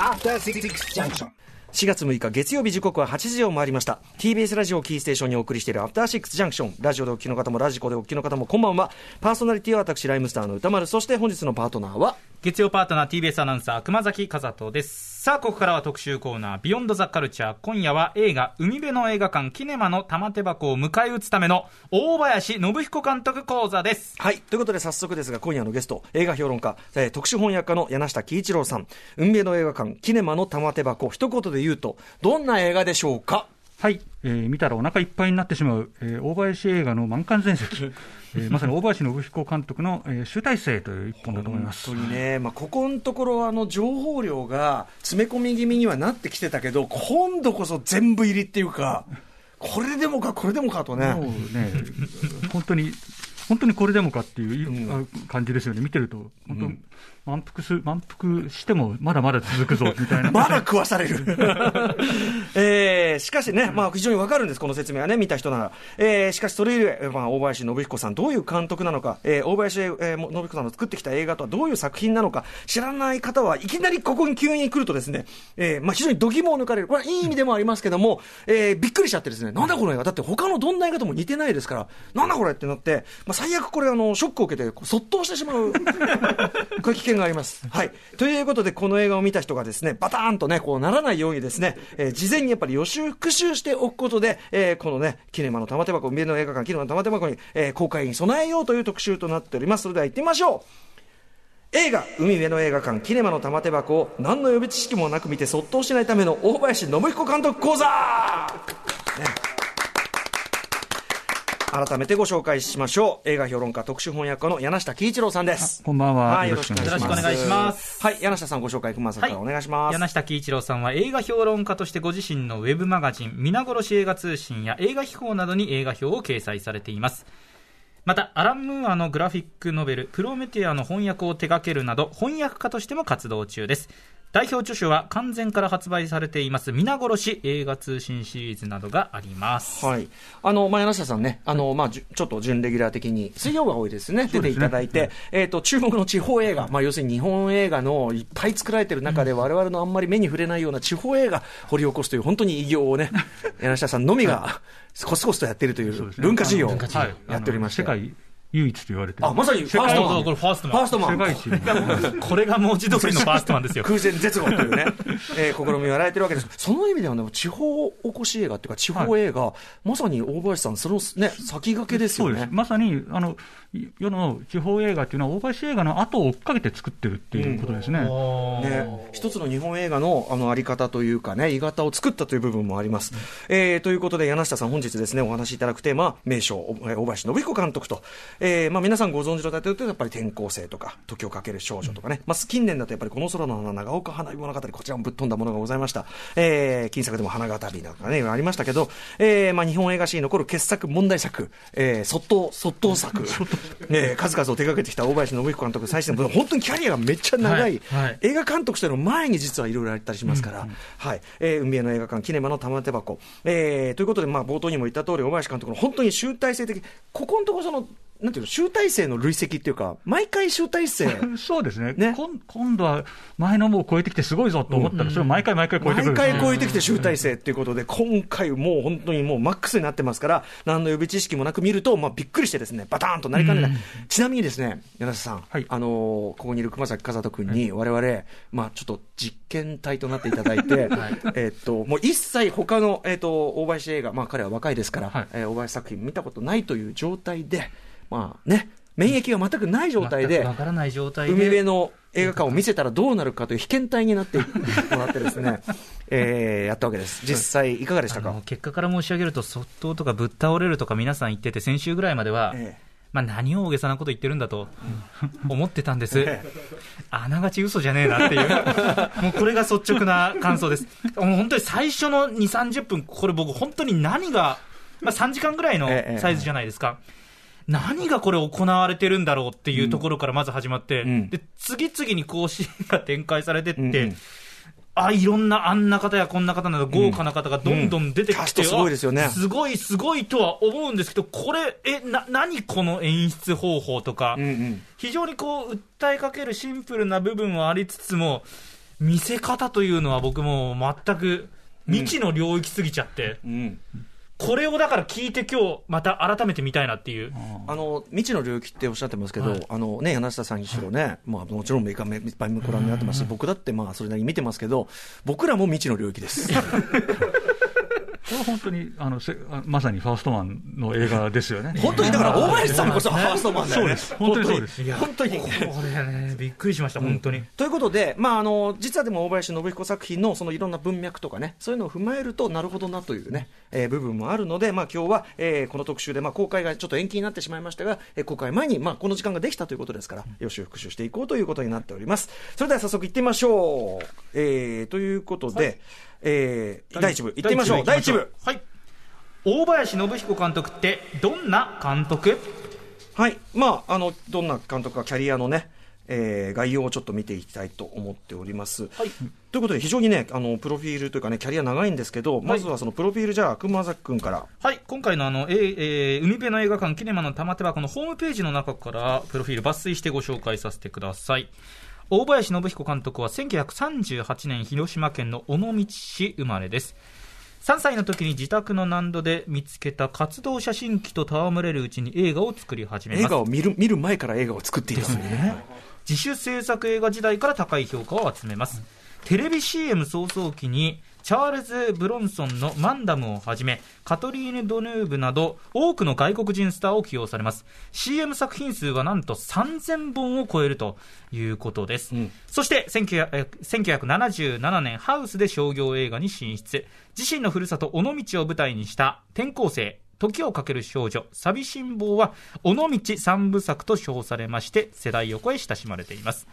After Six Junction. 4月6日月曜日時刻は8時を回りました。TBS ラジオをキーステーションにお送りしているアフターシックスジャンクションラジオでお聞きの方もラジコでお聞きの方もこんばんはパーソナリティは私ライムスターの歌丸。そして本日のパートナーは？月曜パートナー TBS アナウンサー熊崎和人ですさあここからは特集コーナービヨンドザカルチャー今夜は映画海辺の映画館キネマの玉手箱を迎え撃つための大林信彦監督講座です。はいということで早速ですが今夜のゲスト映画評論家、えー特殊翻訳家の柳下喜一郎さん。海辺の映画館キネマの玉手箱。一言で言うとどんな映画でしょうか？はい、えー見たらお腹いっぱいになってしまう、えー大林映画の満貫全席、えーまさに大林信彦監督の、えー集大成という一本だと思います。本当にね、まあ、ここのところあの情報量が詰め込み気味にはなってきてたけど今度こそ全部入りっていうかこれでもかこれでもかとね。もうね、本当に、本当にこれでもかっていう、感じですよね、見てると、本当、満腹す満腹してもまだまだ続くぞ みたいな。まだ食わされる。えーしかしね、まあ、非常にわかるんです、この説明はね、見た人なら。えーしかし、それゆえ、まあ、大林信彦さん、どういう監督なのか、えー大林、えー信彦さんの作ってきた映画とはどういう作品なのか、知らない方はいきなりここに急に来るとですね、えーまあ、非常に度肝を抜かれる。これはいい意味でもありますけども、えーびっくりしちゃってですね、なんだこの映画だって他のどんな映画とも似てないですから、なんだこれってなって、まあ、最悪これ、あの、ショックを受けて、こう卒倒してしまう 危険があります。はい。ということで、この映画を見た人がですね、バターンとね、こうならないようにですね、えー事前にやっぱり予習、復習しておくことで、えーこのね、キネマの玉手箱、海辺の映画館、キネマの玉手箱に、えー公開に備えようという特集となっております。それでは行ってみましょう映画、海辺の映画館、キネマの玉手箱を何の予備知識もなく見て卒倒しないための大林信彦監督講座、ね改めてご紹介しましょう。映画評論家、特殊翻訳家の柳下喜一郎さんです。こんばんは。はい、よろしくお願いします。はい、柳下さんご紹介、熊さんからお願いします。柳下喜一郎さんは映画評論家としてご自身のウェブマガジン皆殺し映画通信や映画秘宝などに映画表を掲載されていますまたアラン・ムーアのグラフィックノベル「プロメテア」の翻訳を手掛けるなど翻訳家としても活動中です代表著書は完全から発売されています皆殺し映画通信シリーズなどがあります。はい。あの、まあ、柳下さんね、あの、まあ、ちょっと準レギュラー的に、水曜が多いですね、出ていただいて、えっ、と、注目の地方映画、まあ、要するに日本映画のいっぱい作られてる中で、我々のあんまり目に触れないような地方映画、掘り起こすという、本当に偉業をね、柳下さんのみが、コツコツとやってるという、文化事業をやっておりまして。唯一と言われてるあ、まさにファーストマン。これファーストマンファーストマン。世界一これが文字通りのファーストマンですよ空前絶後というね、えー試みをやられてるわけです。その意味ではね、地方おこし映画っていうか、地方映画、まさに大林さん、そのね、先駆けですよね。そうです。まさに、あの、い世の地方映画っていうのは、大林映画の後を追っかけて作ってるっていうことですね。ね、一つの日本映画のあのあり方というかね、鋳型を作ったという部分もあります。えーということで、柳下さん、本日ですね、お話しいただくテーマは、名将、お大林信彦監督と、えーまあ、皆さんご存知のタイトルというと、やっぱり転校生とか、時をかける少女とかね、まあ、近年だとやっぱりこの空の花、長岡花火物語、こちらもぶっ飛んだものがございました。えー金作でも花形日とかね、ありましたけど、えーまあ、日本映画史に残る傑作、問題作、えー、そっと、そっと作、えー数々を手掛けてきた大林信彦監督、最新の、本当にキャリアがめっちゃ長い、映画監督としての前に実はいろいろやったりしますから、はい、えー海辺の映画館、キネマの玉手箱、えーということで、まあ、冒頭にも言った通り、大林監督の本当に集大成的、ここのところ、その、なんていうの、集大成の累積っていうか、毎回集大成。そうですね。ね。こん今度は前のもう超えてきてすごいぞと思ったら、それを毎回毎回超えてくる。毎回超えてきて集大成っていうことで、今回もう本当にもうマックスになってますから、何の予備知識もなく見ると、まあびっくりしてですね、バターンとなりかねない。ちなみにですね、柳下さん、はい。あのーここにいる熊崎和人君に、我々、まあちょっと実験体となっていただいて、えっと、もう一切他の、えっと、大林映画、まあ彼は若いですから、はい。えー大林作品見たことないという状態で、まあね、免疫が全くない状態で、海辺の映画館を見せたらどうなるかという被験体になってもらってですね、えーやったわけです。実際いかがでしたか？結果から申し上げると、そっととかぶっ倒れるとか皆さん言ってて、先週ぐらいまでは、ええ。まあ、何を大げさなこと言ってるんだと思ってたんです、えあながち嘘じゃねえなっていう、もうこれが率直な感想です。もう本当に最初の2、30分、これ僕、本当に何が、まあ、3時間ぐらいのええ。サイズじゃないですか。何がこれ行われてるんだろうっていうところからまず始まって、うん。で次々にこうシーンが展開されてって、うんうん。あ、いろんなあんな方やこんな方など豪華な方がどんどん出てきて、うんキャストすごいですよね。あすごいすごいとは思うんですけど、これ、え、な、何この演出方法とか、うんうん。非常にこう、訴えかけるシンプルな部分はありつつも、見せ方というのは僕も全く未知の領域すぎちゃって、うんこれをだから聞いて今日また改めて見たいなっていう。あの未知の領域っておっしゃってますけど、はいあのね、柳下さんにしろね、まあ、もちろんメーカーめいっぱいご覧になってますし、僕だってまあそれなりに見てますけど、僕らも未知の領域です。これは本当にあのせあまさにファーストマンの映画ですよね。本当にだから、大林さんこそファーストマンだよね。そうです本当にそうです本当に。これね、びっくりしました、本当に。ということで、まあ、あの実はでも大林信彦作品のそのいろんな文脈とかね、そういうのを踏まえると、なるほどなというね、えー部分もあるので、まあ今日は、えーこの特集で、まあ、公開がちょっと延期になってしまいましたが、えー公開前に、まあ、この時間ができたということですから、予習復習していこうということになっております。それでは早速行ってみましょう。えーということで、えー第一部行ってみましょう。第一部。はい。大林信彦監督ってどんな監督？はい、まあ、あのどんな監督か、キャリアのね、えー概要をちょっと見ていきたいと思っております。はい。ということで、非常にね、あのプロフィールというかね、キャリア長いんですけど、まずはそのプロフィール、じゃあ、熊崎君から。はい、今回のあの、えーえー海辺の映画館キネマの玉手箱のホームページの中から、プロフィール抜粋してご紹介させてください。大林信彦監督は1938年広島県の尾道市生まれです。3歳の時に自宅の難度で見つけた活動写真機と戯れるうちに映画を作り始めます。映画を見る見る前から映画を作っていたというね。自主制作映画時代から高い評価を集めます。テレビ CM 創造期に、チャールズ・ブロンソンのマンダムをはじめ、カトリーヌ・ドヌーブなど、多くの外国人スターを起用されます。CM 作品数はなんと3000本を超えるということです。うんそして1900え1977年、ハウスで商業映画に進出。自身のふるさと、尾道を舞台にした転校生、時をかける少女、寂しん坊は、尾道三部作と称されまして、世代を超え親しまれています。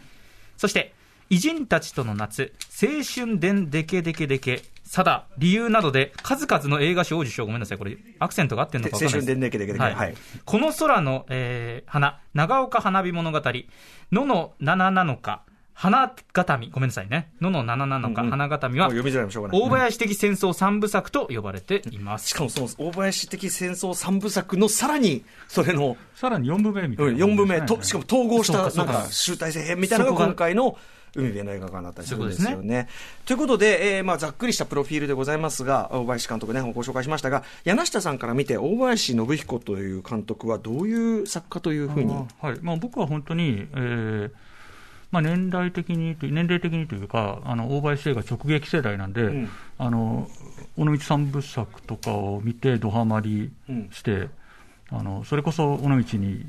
そして、偉人たちとの夏、青春伝デケデケデケ、さだ、理由などで数々の映画賞を受賞。ごめんなさい、これ、アクセントが合ってんのか分かんないです。青春伝デケデケデケはいはいこの空の、えー花、長岡花火物語、野の七なのか、花形見、ごめんなさいね。野の七なのか、うんうん花形見はもう、読みづらいのしょうがない。大林的戦争三部作と呼ばれています。しかもその大林的戦争三部作のさらに、それの、さらに4部目みたいな、4部目と、しかも統合した、そうかそうんか集大成編みたいなのが今回の海辺の映画館だったりするんですよそうね。ということで、えーまあ、ざっくりしたプロフィールでございます。が、大林監督ね、ご紹介しましたが、柳下さんから見て、大林信彦という監督はどういう作家というふうに？あはい。まあ、僕は本当に、えーまあ、年代的に年齢的にというか、あの大林映画直撃世代なんで、ん。あの尾道三部作とかを見て、どハマりして、あのそれこそ尾道に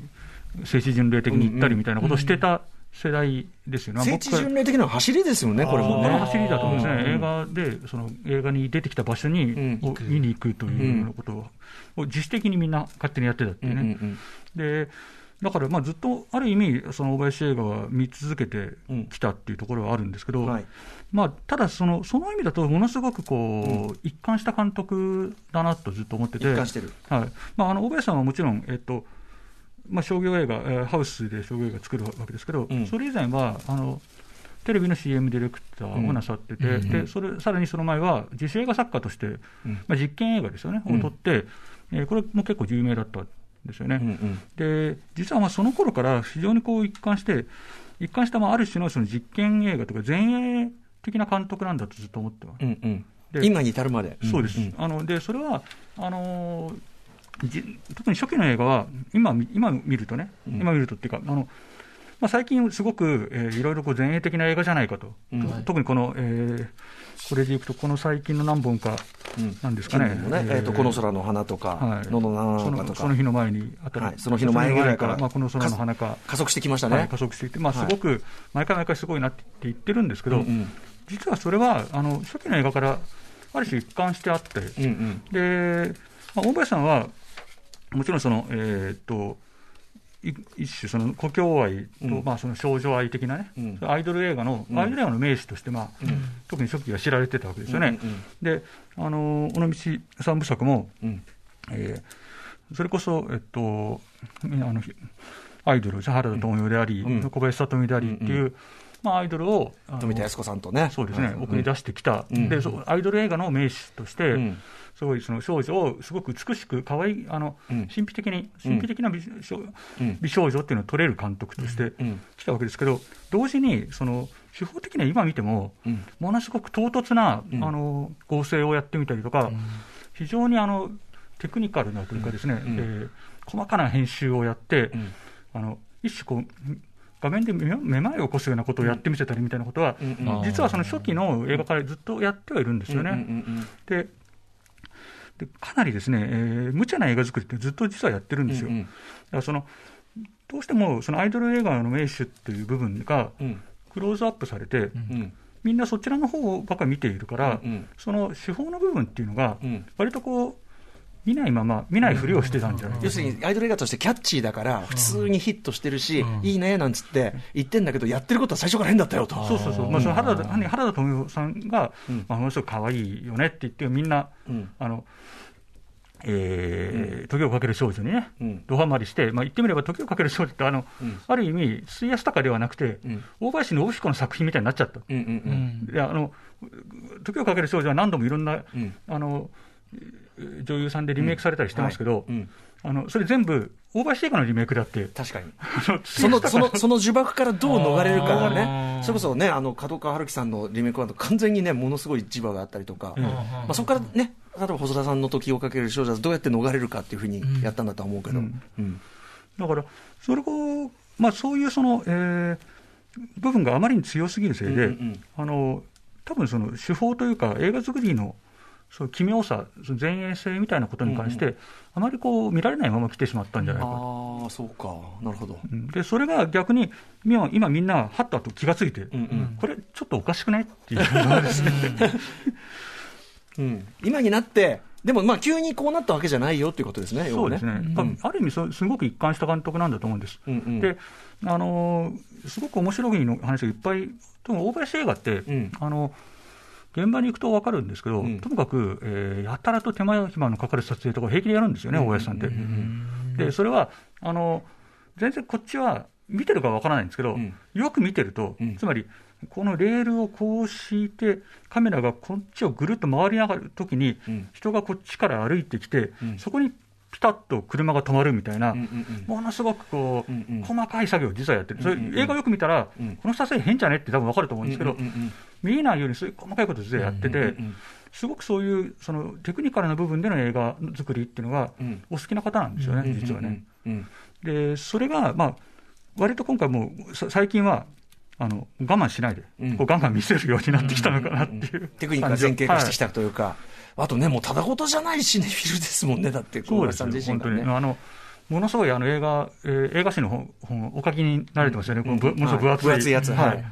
聖地巡礼的に行ったりみたいなことをしてた世代ですよね。聖地巡礼的な走りですよね、これもね。走りだと思うんですね、うん。映画でその映画に出てきた場所に、ん。を見に行くというようなことを、を自主的にみんな勝手にやってたっていうね。うんうんでだからまあずっとある意味、その大林映画は見続けてきたっていうところはあるんですけど、うんはい。まあ、ただその、その意味だと、ものすごくこう、一貫した監督だなとずっと思ってて、一貫してる。はい。まあ、あの大林さんはもちろん、えっとまあ、商業映画、えーハウスで商業映画作るわけですけど、うん。それ以前はあのテレビの CM ディレクターをなさってて、うんでそれさらにその前は自主映画作家として、うん。まあ、実験映画ですよね、うん。を撮って、えーこれも結構有名だったんですよね。うんうんで実はまあその頃から非常にこう一貫して、一貫したまあある種のその実験映画とか前衛的な監督なんだとずっと思ってます。うんうん。で今に至るまで。そうです、ん。あのでそれはあのーじ特に初期の映画は今見今見るとね、うん。今見るとっていうか、あのまあ、最近すごく、えーいろいろこう前衛的な映画じゃないかと、うん。と特にこの、えーこれでいくと、この最近の何本かうん。なんですかね、えーとこの空の花とか、はい。ののなそのか。とかのその、日の前にあたり、はい。その日の前ぐらいからまあ、この空の花か。加速してきましたね。はい加。速していって、まあ、すごく毎回毎回すごいなって言ってるんですけど、うんうん。実はそれはあの初期の映画からある種一貫してあって、うんうん。で、まあ、大林さんは、もちろんその、えーっと、い一種、その故郷愛と、うん。まあ、その少女愛的なね、うん。アイドル映画の、うん。アイドル映画の名手として、まあ特に初期は知られてたわけですよね。うん。で、あの尾道三部作も、うん。えーそれこそ、えっと、あのアイドル、原田知世であり、うん。小林聡美でありっていう、うんまあ、アイドルを富田靖子さんとね。そうですね、ん。奥に出してきた、うん。でそうアイドル映画の名手として、うん。すごいその少女をすごく美しく、可愛いあの、うん。神秘的に、神秘的な美,、少女っていうのを撮れる監督としてうん。来たわけですけど、同時に、その手法的には今見ても、うん。ものすごく唐突な、うん。あの合成をやってみたりとか、非常にあのテクニカルなというかですね、うん。えー細かな編集をやって、うん。あの一種こう、画面でめめまいを起こすようなことをやってみせたりみたいなことは、実はその初期の映画からずっとやってはいるんですよね。うんうんででかなりですね、えー無茶な映画作りってずっと実はやってるんですよ。うんうん。だからそのどうしてもそのアイドル映画の名手っていう部分がうん。クローズアップされて、うん。みんなそちらの方ばっかり見ているから、うん。その手法の部分っていうのがうん。割とこう見ないまま見ないふりをしてたんじゃない？か要するにアイドル映画としてキャッチーだから、普通にヒットしてるし、いいねなんつって言ってんだけど、やってることは最初から変だったよと。そうそうそう、まあ、その原田原田知世さんが、うん。まあ、ものすごく可愛いよねって言って、みんな、うん。あのえー時をかける少女にね、うん。ドハマりして、まあ、言ってみれば、時をかける少女ってあの、うん。ある意味、水安高ではなくて、うん。大林信彦の作品みたいになっちゃった。うんうん。であの時をかける少女は何度もいろんな、うん。あの女優さんでリメイクされたりしてますけど、うんうん。あのそれ全部、大林映画のリメイクだって、確かに。その、その、その呪縛からどう逃れるかがあねー、それこそね、あの、角川春樹さんのリメイクは完全にね、ものすごい磁場があったりとか、ええまあ、そこからね、例えば細田さんの時をかける少女はどうやって逃れるかっていうふうにやったんだとは思うけど、ううん。ん。だから、それを、まあ、そういうその、えー部分があまりに強すぎるせいで、うんうんうん。あの多分その手法というか、映画作りのそう奇妙さ、その前衛性みたいなことに関して、うんあまりこう見られないまま来てしまったんじゃないか、ああ、そうか。なるほど。うんでそれが逆に今、今みんな、はっとあと気がついて、うんうん。これ、ちょっとおかしくないっていうのですね。うん。今になって、でもまあ急にこうなったわけじゃないよっていうことですね、要はそうですね、ん多分ある意味そ、すごく一貫した監督なんだと思うんです。うんうんで、あのーすごく面白いの話がいっぱい、でも大林映画って、うんあの現場に行くと分かるんですけど、うん。ともかく、えーやたらと手間暇のかかる撮影とか平気でやるんですよね、大林さんって。で、それはあの全然こっちは見てるか分からないんですけど、うん。よく見てると、うん。つまり、このレールをこう敷いて、カメラがこっちをぐるっと回りながらときに、うん。人がこっちから歩いてきて、うん。そこにピタッと車が止まるみたいな、ものすごくこう、細かい作業を実はやってる、それ映画をよく見たら、うん。この撮影変じゃねって多分分かると思うんですけど、見えないようにそういう細かいことを実はやってて、すごくそういうそのテクニカルな部分での映画作りっていうのがうん。お好きな方なんですよね、うん実はね。で、それが、まあ、割と今回もう、さ最近は、あの我慢しないで、うん。こうガンガン見せるようになってきたのかなっていう、テクニックが前傾化してきた、たというか、あとね、もうただごとじゃないシネフィルですもんね、だって、小林さん自身がね。あのものすごいあの映画、えー映画史の本本お書きになれてますよね、このぶうん。ものすごい分厚い,、はい。分厚いやつ。はい。はい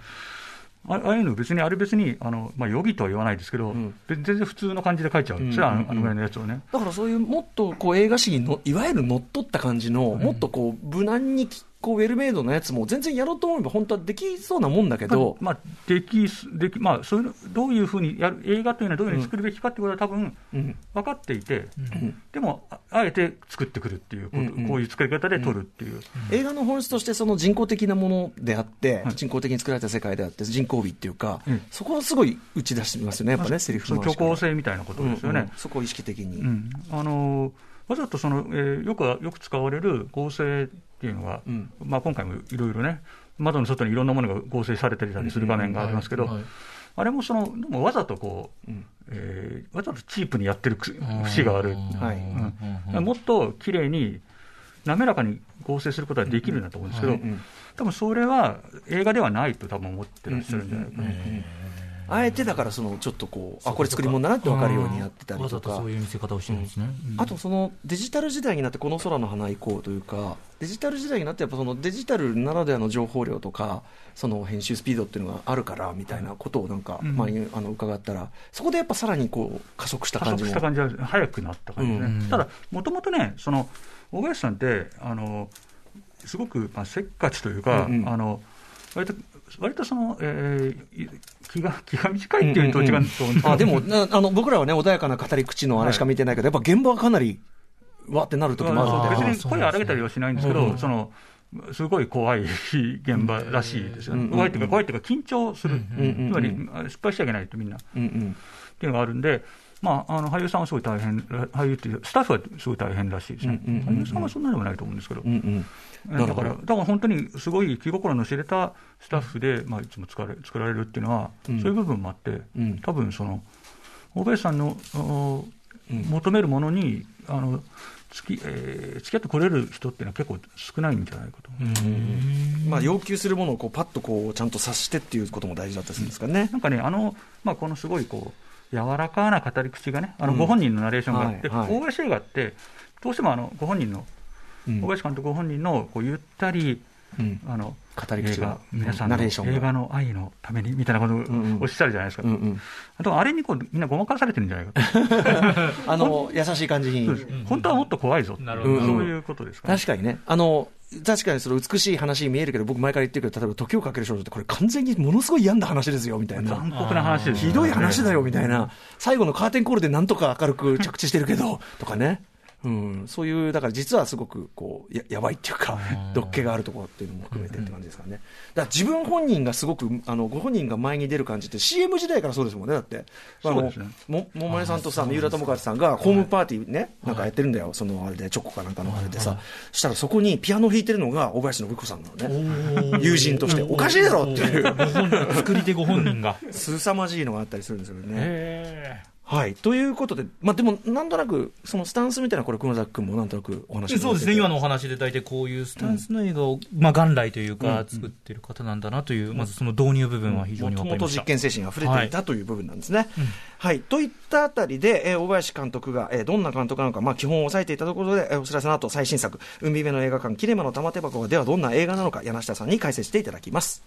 あああいうの別に、あれ別に、あのまあ、予備とは言わないですけど、うん。で全然普通の感じで書いちゃう。ん。ですよ、うん。あのあのぐらいのやつをね。だからそういうもっとこう映画史にのいわゆる乗っ取った感じの、もっとこう無難にこうウェルメイドなやつも全然やろうと思えば本当はできそうなもんだけど、まあ、できでき、まあ、そういうどういうふうにやる、映画というのはどういうふうに作るべきかっていうことは多分うん。分かっていて、うん。でも、ああえて作ってくるっていうこと、うんうん。こういう作り方で撮るっていう、映画の本質としてその人工的なものであって、はい。人工的に作られた世界であって、人工美っていうか、うん。そこをすごい打ち出してますよね、やっぱね、セリフそう虚構性みたいなことですよね。うんうんそこを意識的に。うん。あのーわざとその、えーよくよく使われる合成っていうのが、うん。まあ、今回もいろいろね、窓の外にいろんなものが合成されてたりする場面がありますけど、はいはい。あれもそのでもわざとこう、うん。えーわざとチープにやってるく節がある。はい。うん。もっと綺麗に滑らかに合成することはできるんだと思うんですけど、うんうん多分それは映画ではないと多分思ってらっしゃるんじゃないかな。あえてだからそのちょっとこうあこれ作り物だなって分かるようにやってたりとか。そういう見せ方をしてるんですね。あとそのデジタル時代になってこの空の花行こうというかデジタル時代になってやっぱそのデジタルならではの情報量とかその編集スピードっていうのがあるからみたいなことをなんかうん。前にあの伺ったらそこでやっぱさらにこう加速した加感じも。速した感じは早くなった感じね、うん。ただ、もともとね、その大林さんって、あのすごく、まあ、せっかちというか、あの割と割とその、えーい気が気が短いっていうと違うと思うんですけど、あでもなあの僕らはね穏やかな語り口のあれしか見てないけど、やっぱ現場はかなりわってなる時もあるんで。別に声を荒げたりはしないんですけど、うんそのすごい怖い 現場らしいですよね、怖いというか、怖いというか、緊張する、つまり失敗しちゃいけないと、みんな、っていうのがあるんで、まあ、あの俳優さんはすごい大変、俳優っていうスタッフはすごい大変らしいですね、俳優さんはそんなでもないと思うんですけど、だから、だから本当にすごい気心の知れたスタッフで、まあ、いつも作られ作られるっていうのは、そういう部分もあって、多分その、大林さんの求めるものに、あの付き,、えー、付き合ってこれる人っていうのは結構少ないんじゃないかと。まあ、要求するものをこうパッとこうちゃんと察してっていうことも大事だったりするんですかね。なんかね、あの、まあ、このすごいこう、柔らかな語り口がね、あのご本人のナレーションがあって、大林映画って、どうしてもあのご本人の、うん、大林監督ご本人のこうゆったり、うん、あの語り口が、皆さんの映画の愛のためにみたいなことをおっしゃるじゃないですか、うんうん、あとあれにこうみんなごまかされてるんじゃないか あの優しい感じに、本当はもっと怖いぞ、なるほど。そういうことですか、ね、確かにね。あの確かにその美しい話に見えるけど、僕、前から言ってるけど、例えば時をかける少女って、これ、完全にものすごい病んだ話ですよみたいな、残酷な話です、ね、ひどい話だよ。みたいな、最後のカーテンコールでなんとか明るく着地してるけどとかね。うん、そういう、だから実はすごくこうややばいっていうか、毒気があるところっていうのも含めてって感じですかね。だから自分本人がすごく、あのご本人が前に出る感じって、CM 時代からそうですもんね、だって、あの、ね、も桃江さんとさ、三浦友和さんがホームパーティーね、なんかやってるんだよ、そのあれで、チョコかなんかのあれでさ、したらそこにピアノ弾いてるのが小林信彦さんなのね、友人として、おかしいだろっていう。作り手ご本人が。凄まじいのがあったりするんですよね。はい。ということで、まあでも、なんとなく、そのスタンスみたいな、これ、熊崎君もなんとなくお話そうですね、今のお話で大体こういうスタンスの映画を、うん、まあ元来というか、作ってる方なんだなという、うん、まずその導入部分は非常に分かりました。実験精神が溢れていた、はい、という部分なんですね。うん、はい。といったあたりで、えー、大林監督が、えー、どんな監督なのか、まあ基本を押さえていたところで、えー、お知らせの後、最新作、海辺の映画館、キレマの玉手箱ではどんな映画なのか、柳下さんに解説していただきます。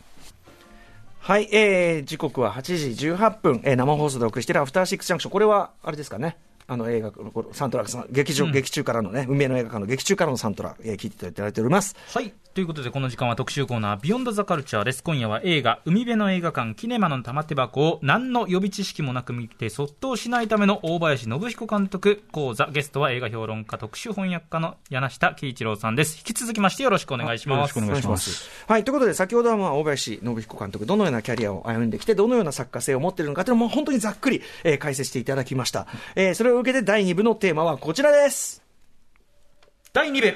はい、えー、時刻は8時18分、えー、生放送でお送りしているアフターシックスジャンクション、これは、あれですかね、あの映画のサントラ劇場、うん、劇中からのね、運命の映画館の劇中からのサントラ、えー、聞いていただいております。はい。ということで、この時間は特集コーナー、ビヨンドザカルチャーです。今夜は映画、海辺の映画館、キネマの玉手箱を何の予備知識もなく見て、そっとしないための大林信彦監督講座。ゲストは映画評論家、特殊翻訳家の柳下喜一郎さんです。引き続きましてよろしくお願いします。よろしくお願いします。はい。ということで、先ほどはまあ大林信彦監督、どのようなキャリアを歩んできて、どのような作家性を持っているのかというのも本当にざっくり、えー、解説していただきました。えー、それを受けて第2部のテーマはこちらです。第2部、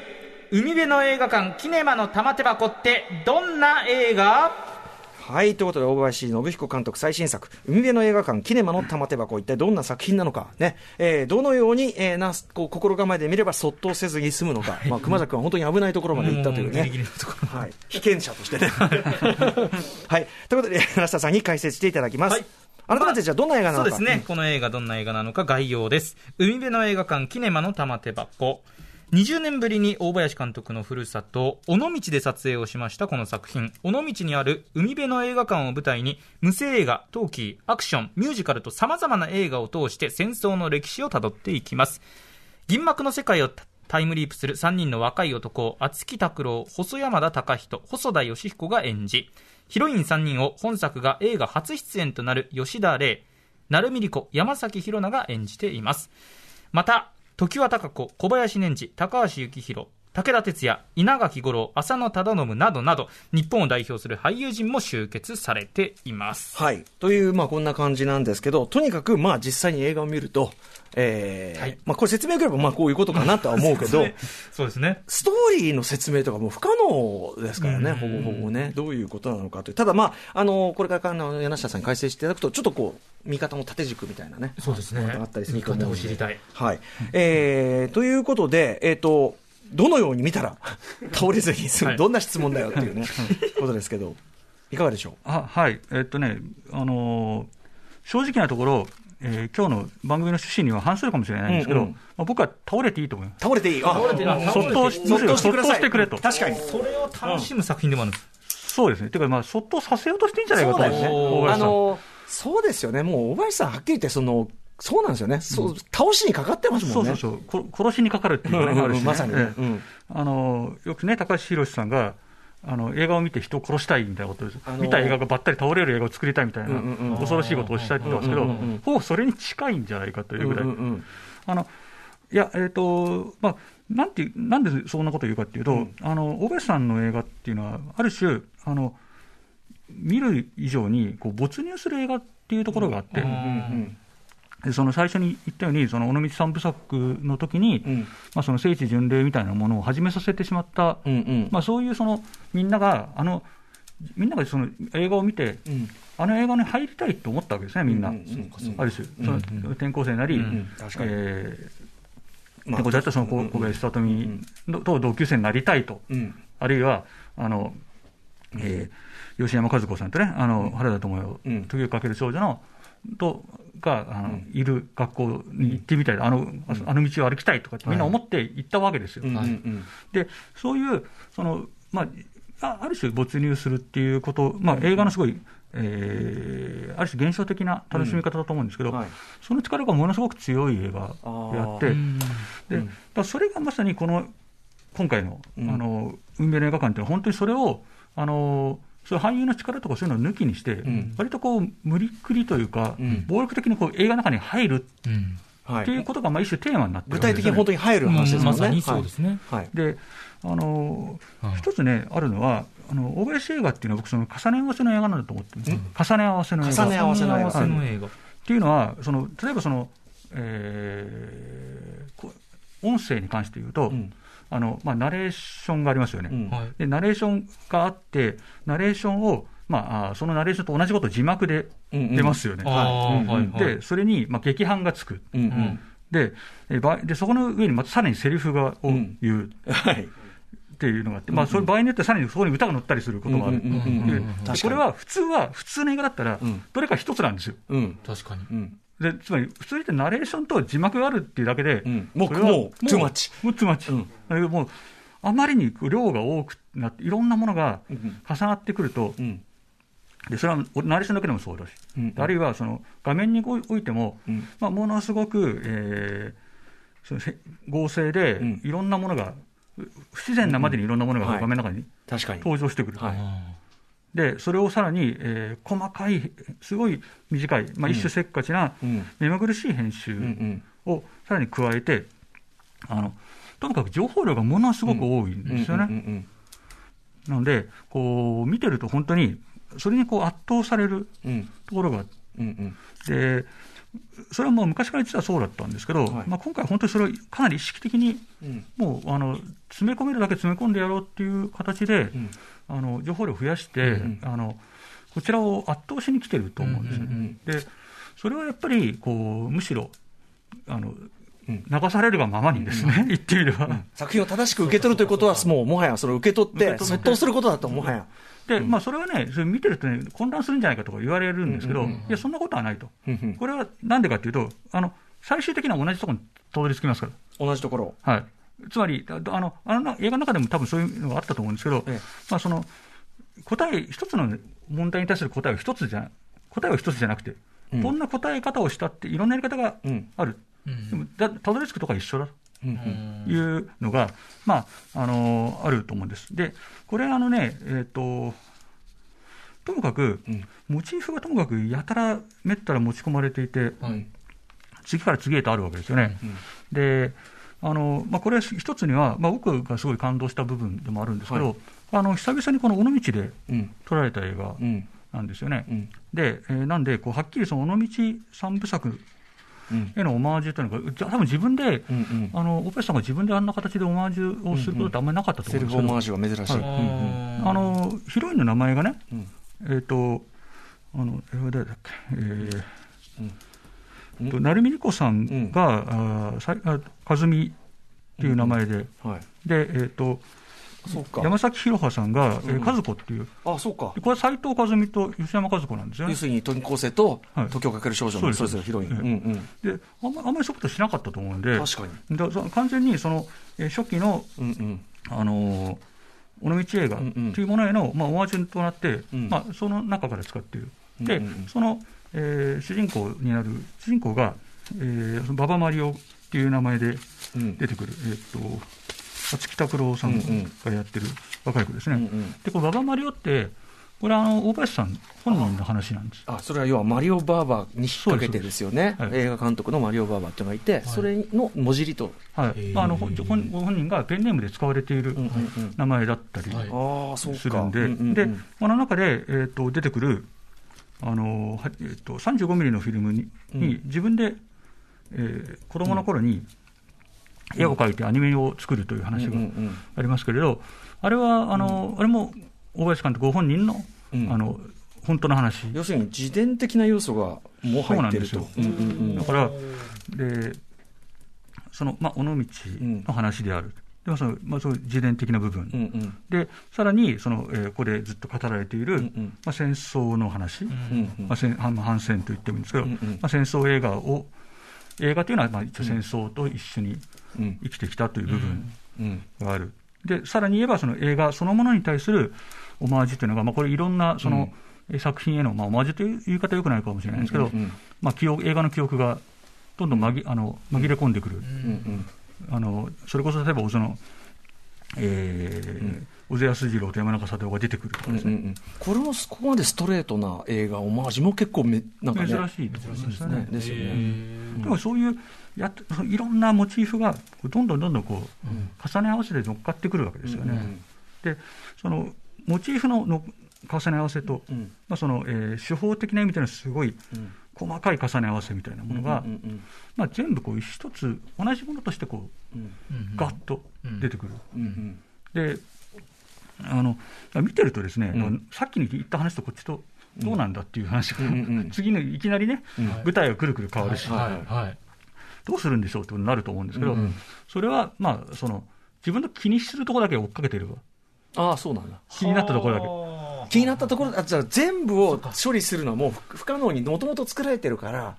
海辺の映画館、キネマの玉手箱ってどんな映画？はい、ということで、大林信彦監督最新作、海辺の映画館、キネマの玉手箱、一体どんな作品なのか、ね、えー、どのように、えー、なこう心構えで見れば、そっとせずに済むのか、まあ、熊崎君は本当に危ないところまで行ったというね、はい、被験者としてね。はい、ということで、柳下さんに解説していただきます。はい改めてじゃあどんな映画なのか、そうですね、この映画どんな映画なのか概要です。海辺の映画館キネマの玉手箱。20年ぶりに大林監督のふるさと、尾道で撮影をしましたこの作品。尾道にある海辺の映画館を舞台に、無声映画、陶器、アクション、ミュージカルと様々な映画を通して戦争の歴史をたどっていきます。銀幕の世界をタイムリープする3人の若い男、厚木拓郎、細山田隆人、細田義彦が演じ、ヒロイン3人を本作が映画初出演となる吉田玲、成海莉子、山崎宏奈が演じています。また、常盤貴子、小林年次、高橋幸宏、武田鉄矢、稲垣吾郎、浅野忠信などなど、日本を代表する俳優陣も集結されています。はい。という、まあこんな感じなんですけど、とにかく、まあ実際に映画を見ると、えー、はい、まあこれ説明くればまあこういうことかなとは思うけど、そうですね。ストーリーの説明とかも不可能ですからね、ほぼほぼね、どういうことなのかという。ただまあ、あの、これからあの柳下さんに解説していただくと、ちょっとこう、見方の縦軸みたいなね。そうですね。あったりする見方を知りたい。はい。えー、ということで、えっ、ー、と、どのように見たら 倒れずに済む、はい、どんな質問だよっていうね、ことですけど、いかがでしょう？あはい、えー、っとね、あのー、正直なところ、えー、今日の番組の趣旨には反するかもしれないんですけど、うんうん、まあ、僕は倒れていいと思います。倒れていい倒れていい。そっとしてくれと。確かに。それを楽しむ作品でもあるんです。そうですね。てか、まあ、そっとさせようとしてんじゃないかと思うんですね。あのー、そうですよね。もう、大林さん、はっきり言って、その、そうなんですよね、そう、倒しにかかってますもんね。そうそうそう。殺しにかかるっていうのがあるし、ね、まさに、ね。うん、あのよくね、高橋宏さんが、あの映画を見て人を殺したいみたいなことです、あのー、見た映画がばったり倒れる映画を作りたいみたいな、恐ろしいことをおっしゃってますけど、ほぼそれに近いんじゃないかというぐらい、あのいや、えっ、ー、と、まあ、なんて、なんでそんなこと言うかっていうと、うん、あの、小部さんの映画っていうのは、ある種、あの、見る以上に、こう、没入する映画っていうところがあって、うんうんうんでその最初に言ったように、その尾道三部作の時に、うん、まあその聖地巡礼みたいなものを始めさせてしまった、うんうん、まあ、そういうそのみんなが、あのみんながその映画を見て、うん、あの映画に入りたいと思ったわけですね、みんな、うんうん、ある種、その転校生なり、うんうん、えー、まあ、だったその小林聡美と同級生になりたいと、あるいは、あの、えー、吉山和子さんとね、あの原田知世、時をかける少女の、とがあの、いる学校に行ってみたい、あのあの道を歩きたいとかってみんな思って行ったわけですよ。はい、でそういうその、まあ、ある種没入するっていうこと、まあ、映画のすごい、えー、ある種現象的な楽しみ方だと思うんですけど、うん。はい、その力がものすごく強い映画であって、でだそれがまさにこの今回の「あの運命の映画館」っていうのは、本当にそれを、あのそう俳優の力とかそういうのを抜きにして、うん、割とこう無理くりというか、うん、暴力的にこう映画の中に入る。っていうことがまあ一種テーマになってる、ね、具体的に本当に入る話ですね。まさにそうですね。はい、で、あのー、一つね、あるのは、あの大林映画っていうのは、僕、その重ね合わせの映画なんだと思ってるんです、重ね合わせの映画。重ね合わせの映画。っていうのは、その例えばその、えー、音声に関して言うと、うんあのまあ、ナレーションがありますよね、うん、でナレーションがあって、ナレーションを、まあ、そのナレーションと同じこと字幕で出ますよね。で、それに、まあ、劇伴がつく。うんうん。でで、そこの上にまたさらにセリフがを言う。うんはい。っていうのがあって、まあ、それ場合によってさらにそこに歌が載ったりすることがある、これは普通は、普通の映画だったら、どれか一つなんですよ。うん、確かに、でつまり、普通ってナレーションと字幕があるっていうだけで、うん、もう、もう。もう、トゥーマッチ。うん、だけどもう、あまりに量が多くなって、いろんなものが重なってくると、うん、でそれはナレーションだけでもそうだし、うん、あるいはその画面においても、うん、まあ、ものすごく、えー、その合成で、いろんなものが、不自然なまでにいろんなものが画面の中に登場してくる。はいで、それをさらに、えー、細かい、すごい短い、まあ、一種せっかちな、目まぐるしい編集をさらに加えて、あのとにかく情報量がものすごく多いんですよね。なので、こう見てると本当に、それにこう圧倒されるところが、で、それはもう昔から実はそうだったんですけど、はい、まあ、今回、本当にそれをかなり意識的に、もうあの詰め込めるだけ詰め込んでやろうっていう形で、うん、あの情報量を増やして、うんあの、こちらを圧倒しに来てると思うんですよね。うんうんうん、でそれはやっぱりこうむしろあの流されるがままにですね、うん、言ってみれば、うん、作品を正しく受け取るということは、もうもはやそれを受け取って、そっとすることだと、もはや。で、まあ、それはね、それ見てるとね、混乱するんじゃないかとか言われるんですけど、いや、そんなことはないと。これはなんでかというと、あの最終的には同じところにたどり着きますから。同じところ。はい。つまり、あのあの映画の中でも多分そういうのがあったと思うんですけど、ええ、まあ、その答え、一つの問題に対する答えは一つじゃ、答えは一つじゃなくて、うん、どんな答え方をしたって、いろんなやり方がある、うん、でもだたどり着くところは一緒だと。いうのが、まああのー、あると思うんです。で、これ、あのね、えっ、ー、と、ともかく、うん、モチーフがともかくやたらめったら持ち込まれていて、はい、次から次へとあるわけですよね。であのまあ、これ、一つには、まあ、僕がすごい感動した部分でもあるんですけど、はい。あの久々にこの尾道で撮られた映画なんですよね。うん、で、えー、なんでこう、はっきりその尾道三部作へのオマージュというのが、多分自分で、うんうん、あのオペさんが自分であんな形でオマージュをすることってあんまりなかったと思うんですけど、セルフオマージュは珍しい、はい。うんうん、あのヒロインの名前がね、うん、えっ、ー、と、あの誰だっけ、えーうん。と、成美莉子さんが、うん、あさあ和美っていう名前で、うん。はい、で、えっ、ー、と、山崎弘葉さんが、えー、和子っていう、あそうか。これ、斎藤和美と吉山和子なんですよね。要するに、転校生と時をかける少女のそれぞれヒロイン。であんまあんまりそういうことしなかったと思うんで、確かに。だ完全にその、えー、初期の、うんうん。あのー、尾道映画というものへの、まあ、オマージュとなって、うん、まあ、その中から使っている。で、うんうん、その、えー、主人公になる、主人公が、えー、馬場マリオっていう名前で出てくる、うん、えっ、と、松木拓郎さんがやってる若い子ですね。うんうん、で、この馬場マリオって、これはあの大林さん本人の話なんです。あそれは要はマリオ・バーバーに引っ掛けてですよね、そうです映画監督のマリオ・バーバーっていうのがいて、それの文字りと、はい。まあ、あの、本本ご本人がペンネームで使われている名前だったり。するんで、うんうんうん。で、この中で、えっ、と、出てくる、あの、はえっ、と、35ミリのフィルムに、うん。に自分で、えー子供の頃に絵を描いてアニメを作るという話がうんうんありますけれど、あれは、あの、あれも、大林監督ご本人の、うん。あの、本当の話。要するに自伝的な要素がもう入ってると。だから、で、その、まあ、尾道の話である。でもその、まあ、そういう自伝的な部分。うんうん。で、さらに、その、えーここでずっと語られている、うんうん。まあ、戦争の話、うんうん。うんまあ、戦反反戦と言ってもいいんですけど、うんうん。まあ、戦争映画を、映画というのは、まあ、一応戦争と一緒にうん。生きてきたという部分うん。がある。で、さらに言えば、その映画そのものに対するオマージュというのが、まあ、これいろんな、その、え作品への、まあ、オマージュという言い方はよくないかもしれないですけど、まあ、記憶映画の記憶がどんどん紛あの紛れ込んでくる、うんうんあのそれこそ例えば小津の、えー小津安二郎と山中貞夫が出てくるとかうんですね、うんうんこれもここまでストレートな映画、オマージュも結構め、なんかね、珍しいですよね。ですよね。へでもそういうやっいろんなモチーフがどんどんどんどんこう重ね合わせて乗っかってくるわけですよね。うんでそのモチーフのの重ね合わせと、うん。まあそのえー手法的な意味でのすごいうん細かい重ね合わせみたいなものが、うんうんまあ、全部こう一つ同じものとしてこううん。うんガッと出てくる。うんうん。であの見てるとですね、うん。さっきに言った話とこっちとどうなんだっていう話が、うん次のいきなりね、うん。舞台がくるくる変わるし、はい。はい。どうするんでしょうってことになると思うんですけど、うんうん。それは、まあ、その自分の気にするところだけ追っかけてれば、ああ、そうなんだ。気になったところだけ。は気になったところ、あじゃあ全部を処理するのはもう不不可能にもともと作られてるからっ